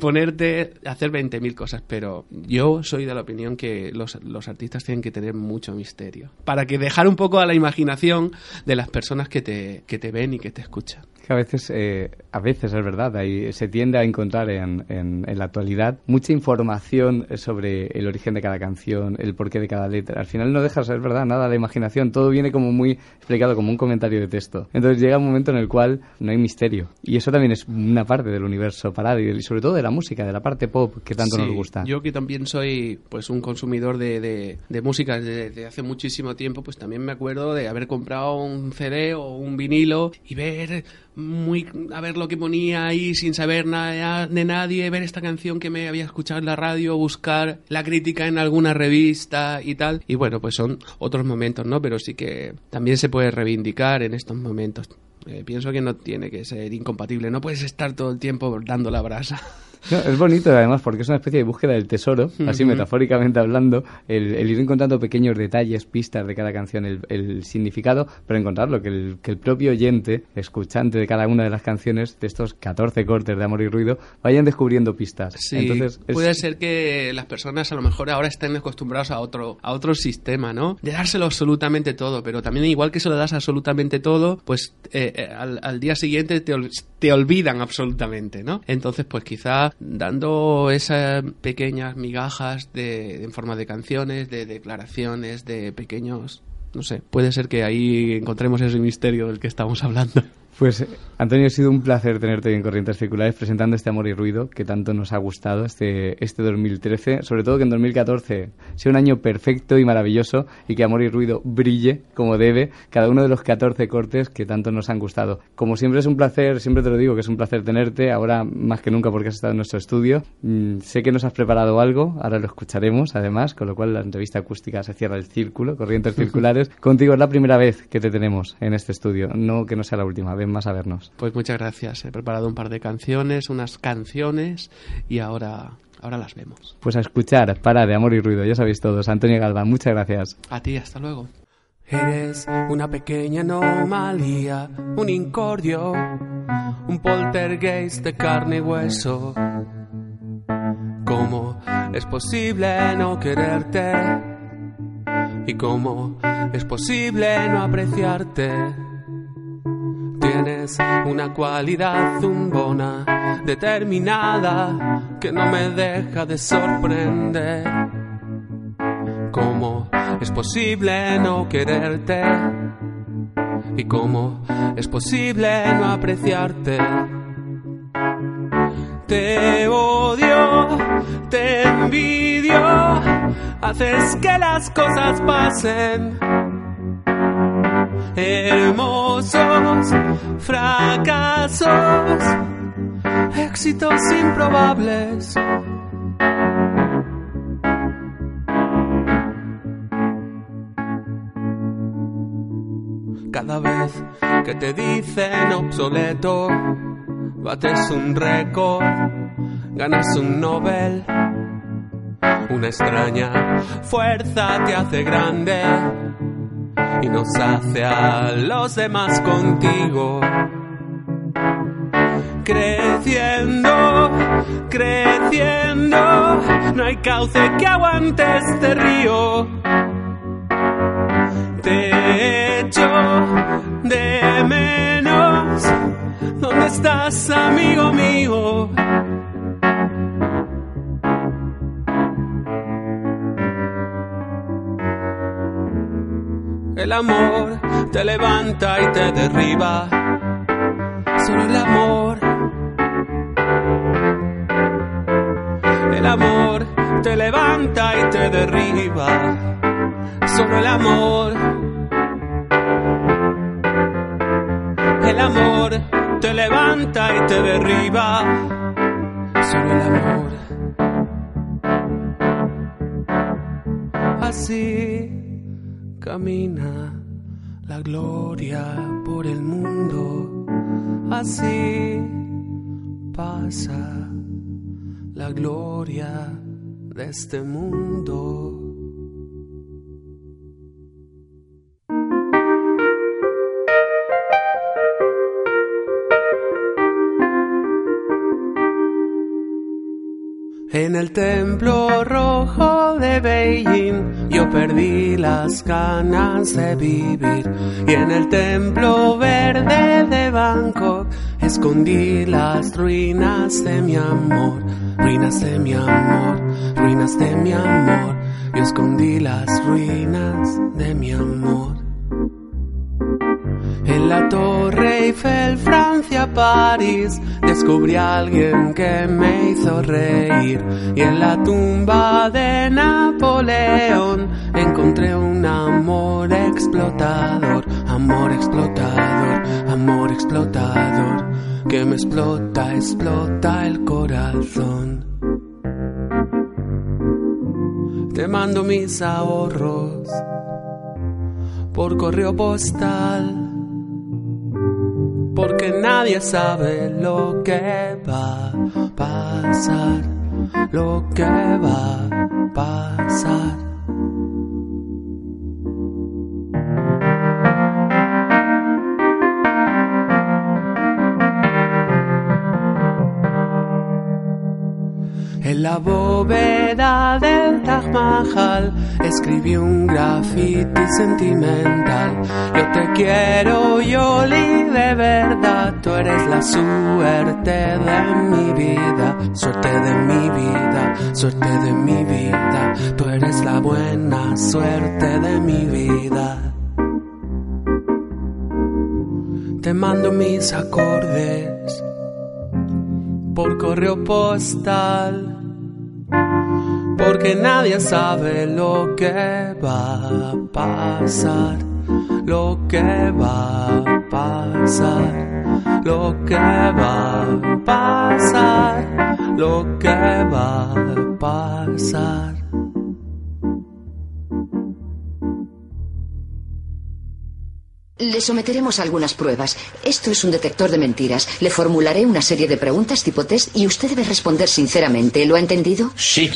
ponerte a hacer 20.000 cosas, pero yo soy de la opinión que los, artistas tienen que tener mucho misterio, para que dejar un poco a la imaginación de las personas que te, ven y que te escuchan. A veces, eh, a veces es verdad, ahí se tiende a encontrar en, la actualidad mucha información sobre el origen de cada canción, el porqué de cada letra. Al final no deja de ser verdad nada la imaginación, todo viene como muy explicado, como un comentario de texto. Entonces llega un momento en el cual no hay misterio. Y eso también es una parte del universo parado y sobre todo de la música, de la parte pop que tanto Sí, nos gusta. Yo que también soy pues un consumidor de, de, de música desde, desde hace muchísimo tiempo, pues también me acuerdo de haber comprado un CD o un vinilo y ver muy a ver lo que ponía ahí sin saber nada de nadie, ver esta canción que me había escuchado en la radio, buscar la crítica en alguna revista y tal. Y bueno, pues son otros momentos, ¿no? Pero sí que también se puede reivindicar en estos momentos. Eh, pienso que no tiene que ser incompatible. No puedes estar todo el tiempo dando la brasa. No, es bonito además porque es una especie de búsqueda del tesoro, así Ujú. metafóricamente hablando, el, el ir encontrando pequeños detalles, pistas de cada canción, el, el significado, pero encontrarlo, que el, que el propio oyente, escuchante de cada una de las canciones, de estos 14 cortes de Amor y Ruido, vayan descubriendo pistas. Sí, Entonces, es- puede ser que las personas a lo mejor ahora estén acostumbrados a otro, a otro sistema, ¿no? De dárselo absolutamente todo, pero también igual que se lo das absolutamente todo, pues eh, eh, al, al día siguiente te, ol- te olvidan absolutamente, ¿no? Entonces, pues dando esas pequeñas migajas de, en forma de canciones, de declaraciones, de pequeños... No sé, puede ser que ahí encontremos ese misterio del que estamos hablando. Pues, Antonio, ha sido un placer tenerte en Corrientes Circulares presentando este Amor y Ruido que tanto nos ha gustado este, este 2013. Sobre todo que en 2014 sea un año perfecto y maravilloso y que Amor y Ruido brille como debe cada uno de los 14 cortes que tanto nos han gustado. Como siempre es un placer, siempre te lo digo, que es un placer tenerte, ahora más que nunca porque has estado en nuestro estudio. Mm, sé que nos has preparado algo, ahora lo escucharemos además, con lo cual la entrevista acústica se cierra el círculo, Corrientes Circulares. Contigo es la primera vez que te tenemos en este estudio, no que no sea la última, ven más a vernos. Pues muchas gracias. He preparado un par de canciones, unas canciones y ahora, ahora las vemos. Pues a escuchar, para de amor y ruido, ya sabéis todos. Antonio Galván, muchas gracias. A ti, hasta luego. Eres una pequeña anomalía, un incordio, un poltergeist de carne y hueso. ¿Cómo es posible no quererte? ¿Y cómo es posible no apreciarte? Tienes una cualidad zumbona, determinada, que no me deja de sorprender. ¿Cómo es posible no quererte? ¿Y cómo es posible no apreciarte? Te odio, te envidio, haces que las cosas pasen. Hermosos fracasos, éxitos improbables. Cada vez que te dicen obsoleto, bates un récord, ganas un Nobel. Una extraña fuerza te hace grande y nos hace a los demás contigo. Creciendo, creciendo, no hay cauce que aguante este río. Te echo de menos. ¿Dónde estás, amigo mío? El amor te levanta y te derriba. Solo el amor. El amor te levanta y te derriba. Solo el amor. El amor te levanta y te derriba. Solo el amor. Así camina la gloria por el mundo. Así pasa la gloria de este mundo. En el templo rojo de Beijing yo perdí las ganas de vivir y en el templo verde de Bangkok escondí las ruinas de mi amor, ruinas de mi amor, ruinas de mi amor. Yo escondí las ruinas de mi amor. En la Torre Eiffel, Francia, París, descubrí a alguien que me hizo reír. Y en la tumba de Napoleón encontré un amor explotador, amor explotador, amor explotador, que me explota, explota el corazón. Te mando mis ahorros por correo postal porque nadie sabe lo que va a pasar, lo que va a pasar. En la bóveda del Taj Mahal escribí un graffiti sentimental. Yo te quiero, Yoli, de verdad. Tú eres la suerte de mi vida, suerte de mi vida, suerte de mi vida. Tú eres la buena suerte de mi vida. Te mando mis acordes por correo postal. Porque nadie sabe lo que va a pasar, lo que va a pasar, lo que va a pasar, lo que va a pasar. Le someteremos a algunas pruebas. Esto es un detector de mentiras. Le formularé una serie de preguntas tipo test y usted debe responder sinceramente. ¿Lo ha entendido? Sí.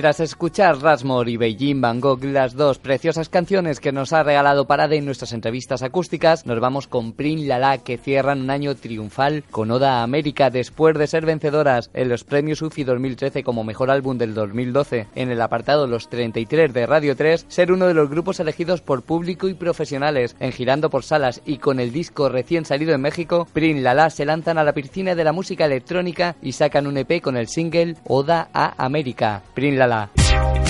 Tras escuchar Rasmore y Beijing Van Gogh, las dos preciosas canciones que nos ha regalado Parade en nuestras entrevistas acústicas, nos vamos con Prin Lala, que cierran un año triunfal con Oda a América después de ser vencedoras en los premios UFI 2013 como mejor álbum del 2012, en el apartado Los 33 de Radio 3, ser uno de los grupos elegidos por público y profesionales en Girando por Salas y con el disco recién salido en México, Prin Lala se lanzan a la piscina de la música electrónica y sacan un EP con el single Oda a América. Prin Lala. 啦。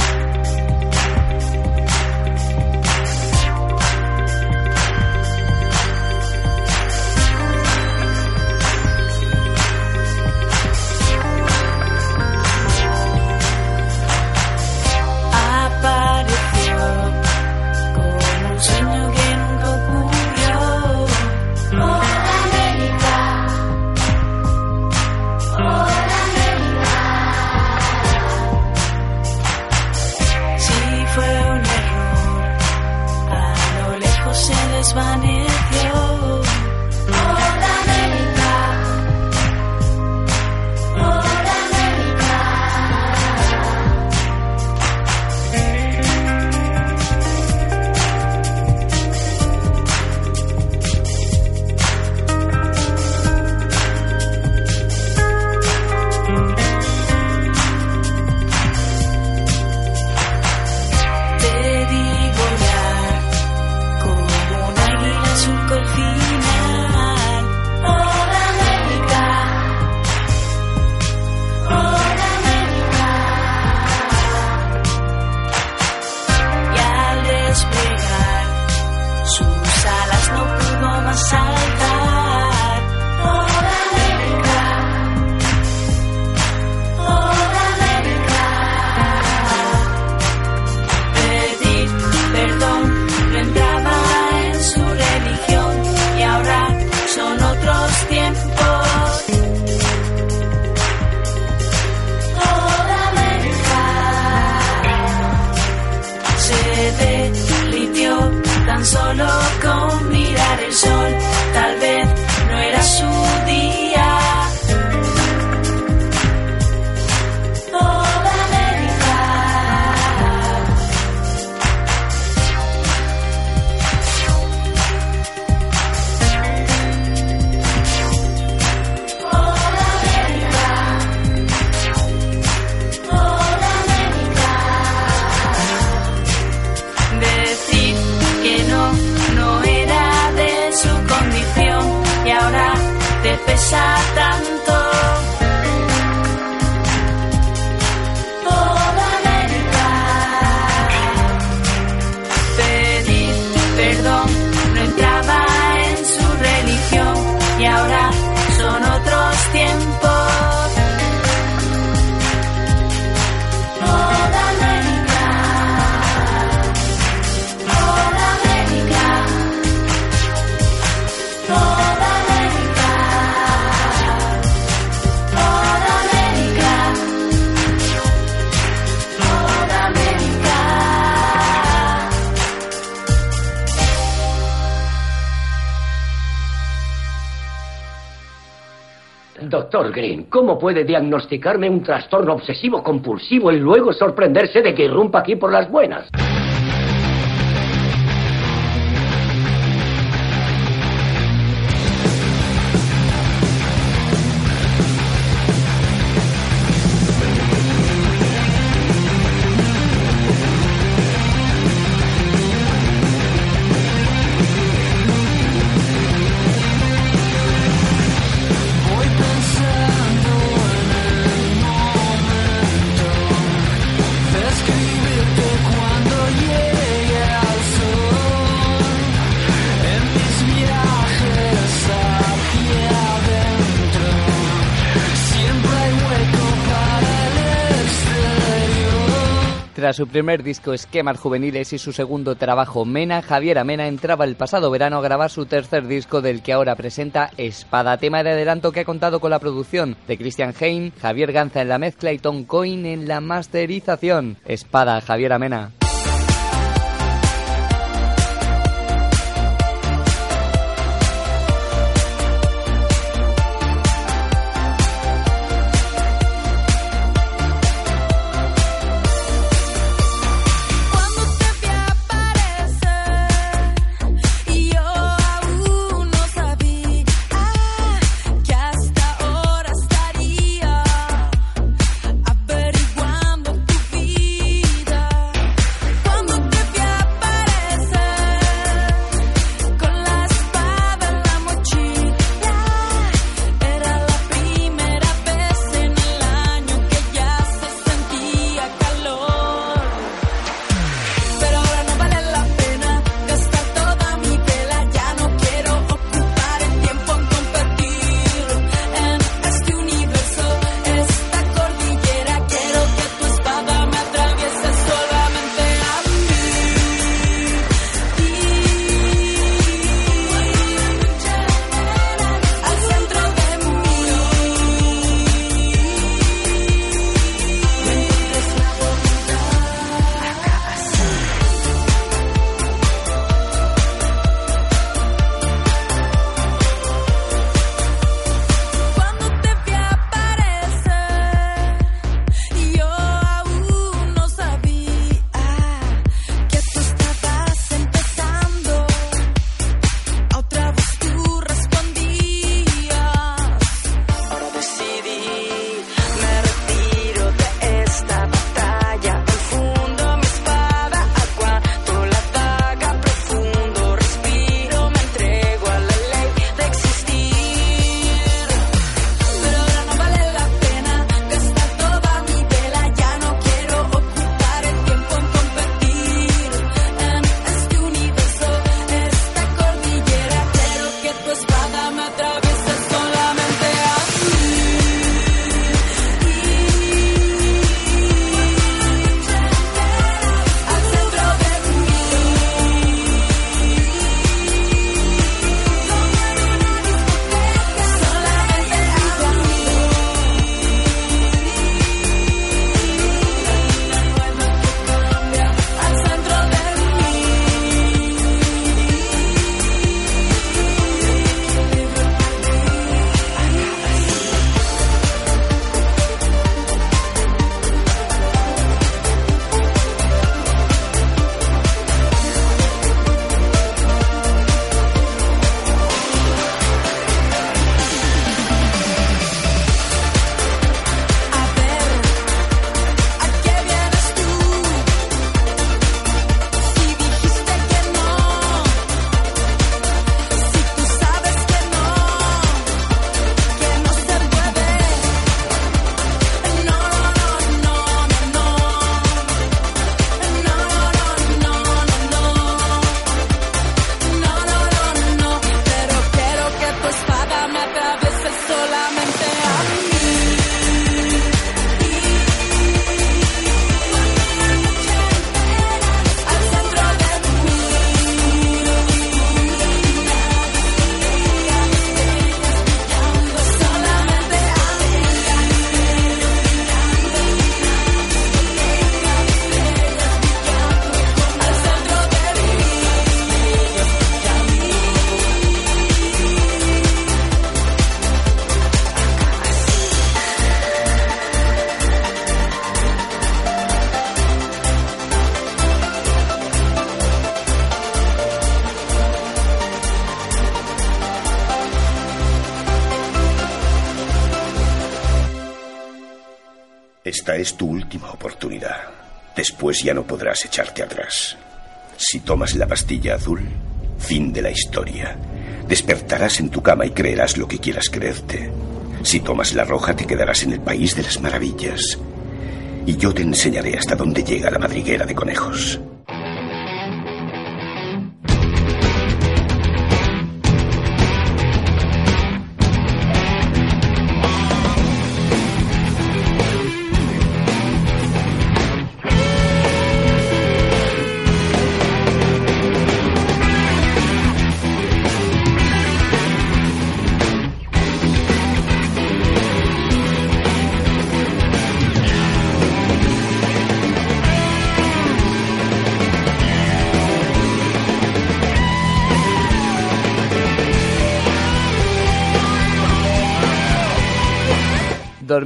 Doctor Green, ¿cómo puede diagnosticarme un trastorno obsesivo compulsivo y luego sorprenderse de que irrumpa aquí por las buenas? Su primer disco Esquemas Juveniles y su segundo trabajo Mena, Javier Amena entraba el pasado verano a grabar su tercer disco del que ahora presenta Espada, tema de adelanto que ha contado con la producción de Christian Hein, Javier Ganza en la mezcla y Tom Coyne en la masterización. Espada, Javier Amena. Ya no podrás echarte atrás. Si tomas la pastilla azul, fin de la historia. Despertarás en tu cama y creerás lo que quieras creerte. Si tomas la roja, te quedarás en el país de las maravillas. Y yo te enseñaré hasta dónde llega la madriguera de conejos.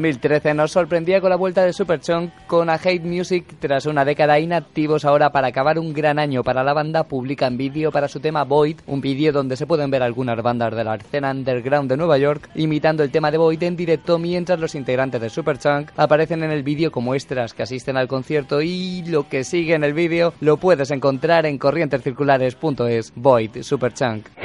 ...2013 2013 nos sorprendía con la vuelta de Superchunk con A Hate Music tras una década inactivos ahora para acabar un gran año para la banda publican vídeo para su tema Void, un vídeo donde se pueden ver algunas bandas de la escena underground de Nueva York imitando el tema de Void en directo mientras los integrantes de Superchunk aparecen en el vídeo como extras que asisten al concierto y lo que sigue en el vídeo lo puedes encontrar en corrientescirculares.es Void Superchunk.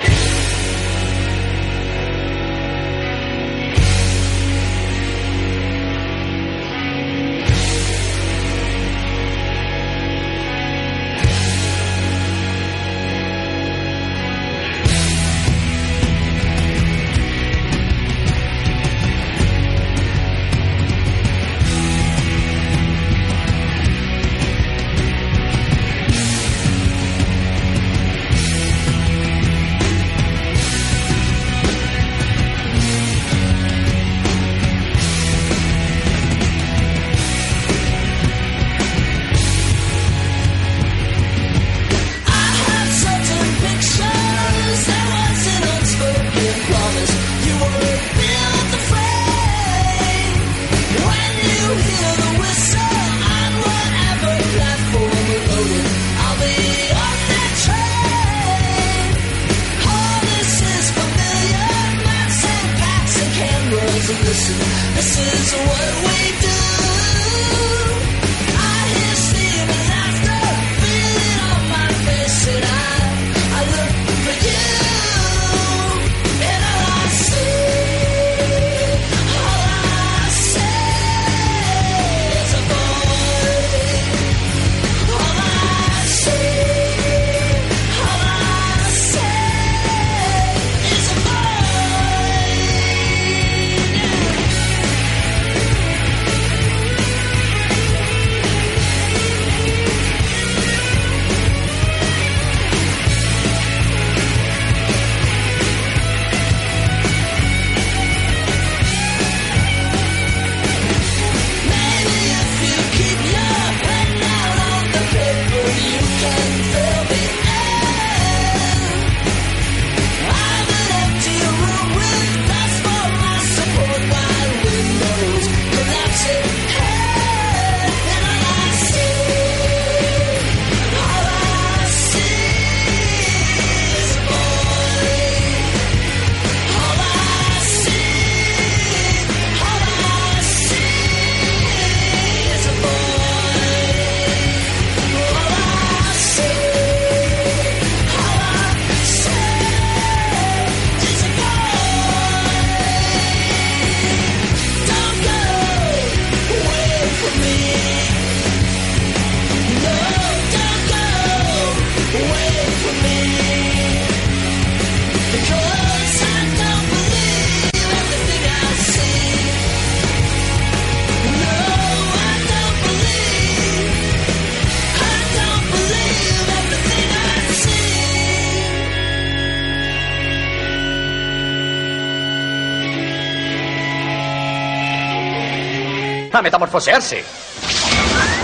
A metamorfosearse.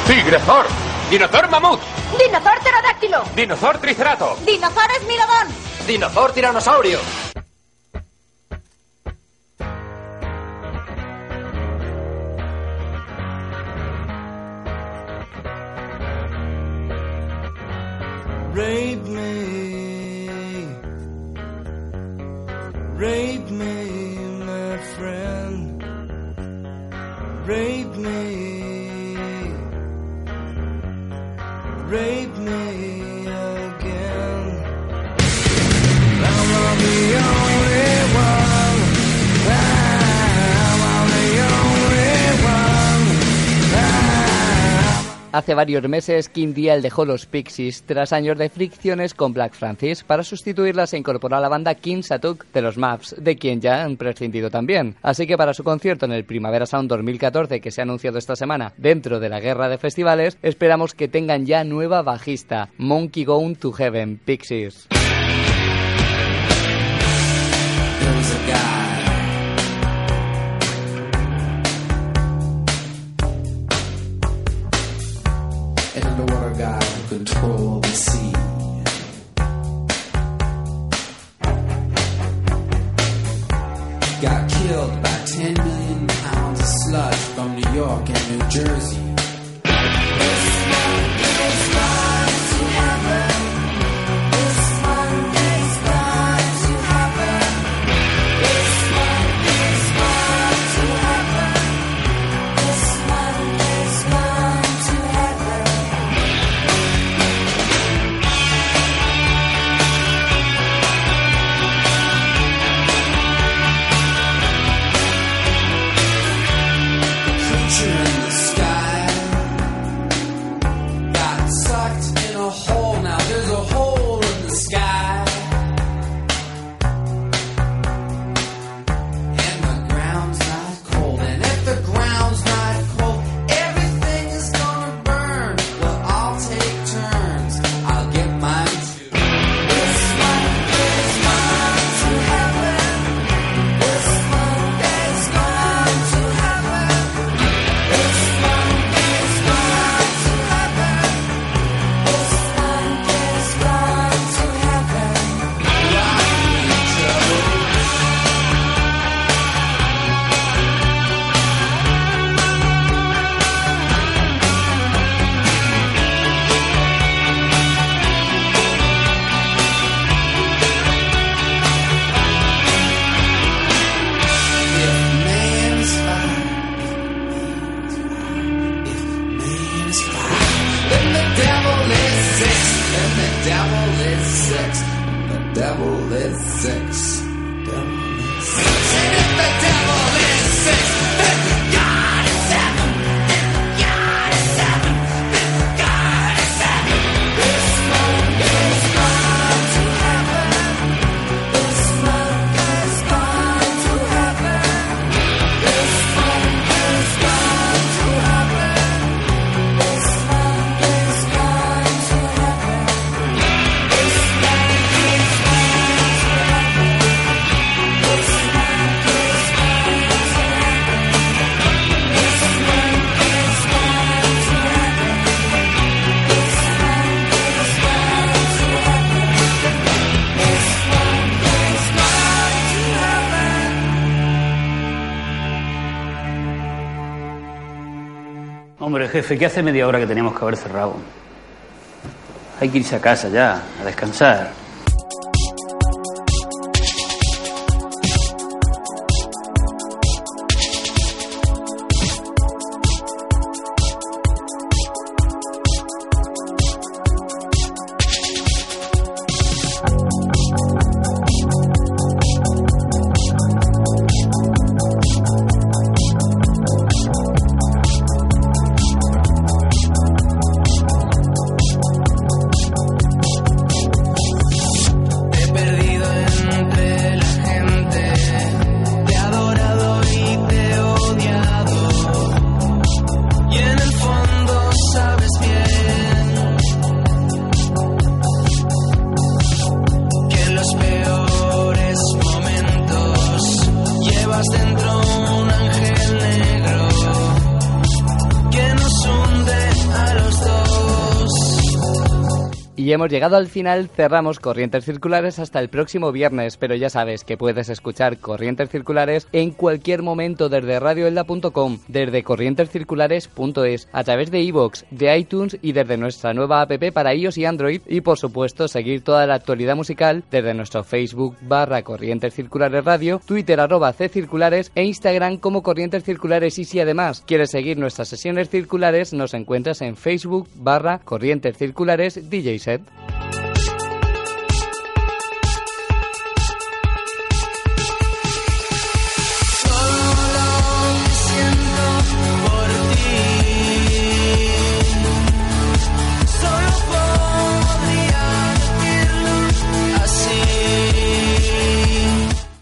Tigrezor. Dinozor mamut. Dinozor pterodáctilo. Dinozor tricerato. Dinozor esmilodón. Dinozor tiranosaurio. Varios meses, Kim Deal dejó los Pixies tras años de fricciones con Black Francis. Para sustituirla se incorporó a la banda Kim Satuk de los Maps, de quien ya han prescindido también. Así que para su concierto en el Primavera Sound 2014, que se ha anunciado esta semana dentro de la guerra de festivales, esperamos que tengan ya nueva bajista, Monkey Gone to Heaven, Pixies. Controlled the sea. Got killed by 10 million pounds of sludge from New York and New Jersey. Jefe, ¿qué hace media hora que teníamos que haber cerrado? Hay que irse a casa ya, a descansar. Hemos llegado al final, cerramos Corrientes Circulares hasta el próximo viernes, pero ya sabes que puedes escuchar Corrientes Circulares en cualquier momento desde radioelda.com, desde corrientescirculares.es, a través de iVoox, de iTunes y desde nuestra nueva app para iOS y Android y por supuesto seguir toda la actualidad musical desde nuestro Facebook barra Corrientes Circulares Radio, Twitter arroba C Circulares e Instagram como Corrientes Circulares y si además quieres seguir nuestras sesiones circulares nos encuentras en Facebook barra Corrientes Circulares DJ Set. Solo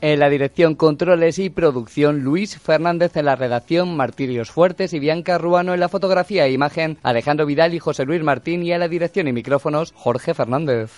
En la dirección, controles y producción, Luis Fernández. En la redacción, Martirios Fuertes y Bianca Ruano. En la fotografía e imagen, Alejandro Vidal y José Luis Martín. Y en la dirección y micrófonos, Jorge Fernández.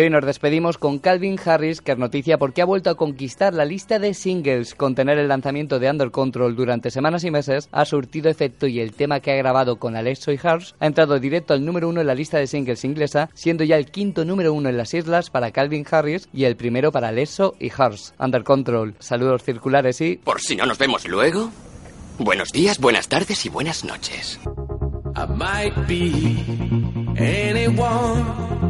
Y hoy nos despedimos con Calvin Harris, que es noticia porque ha vuelto a conquistar la lista de singles. Con tener el lanzamiento de Under Control durante semanas y meses, ha surtido efecto y el tema que ha grabado con Alexo y Harsh ha entrado directo al número uno en la lista de singles inglesa, siendo ya el quinto número uno en las islas para Calvin Harris y el primero para Alexo y Harsh. Under Control. Saludos circulares y... Por si no nos vemos luego. Buenos días, buenas tardes y buenas noches. I might be anyone,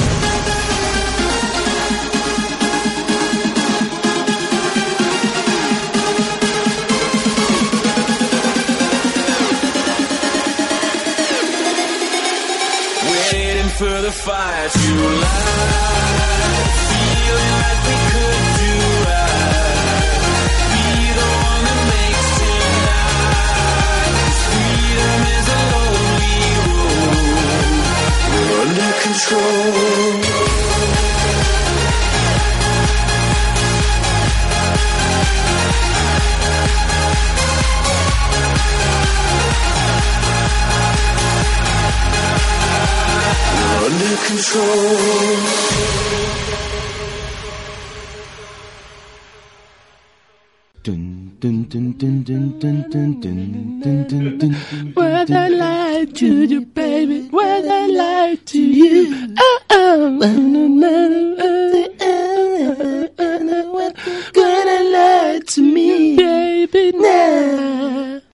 the fire to light. Feeling like we could do right. Be the one that makes tonight. 'Cause freedom is a lonely road. We're under control. Under control. Dun, dun, dun, dun, dun, dun, dun, dun, dun, dun, When I lied to you, baby, when I lied to you, oh, oh, oh, oh, oh, oh.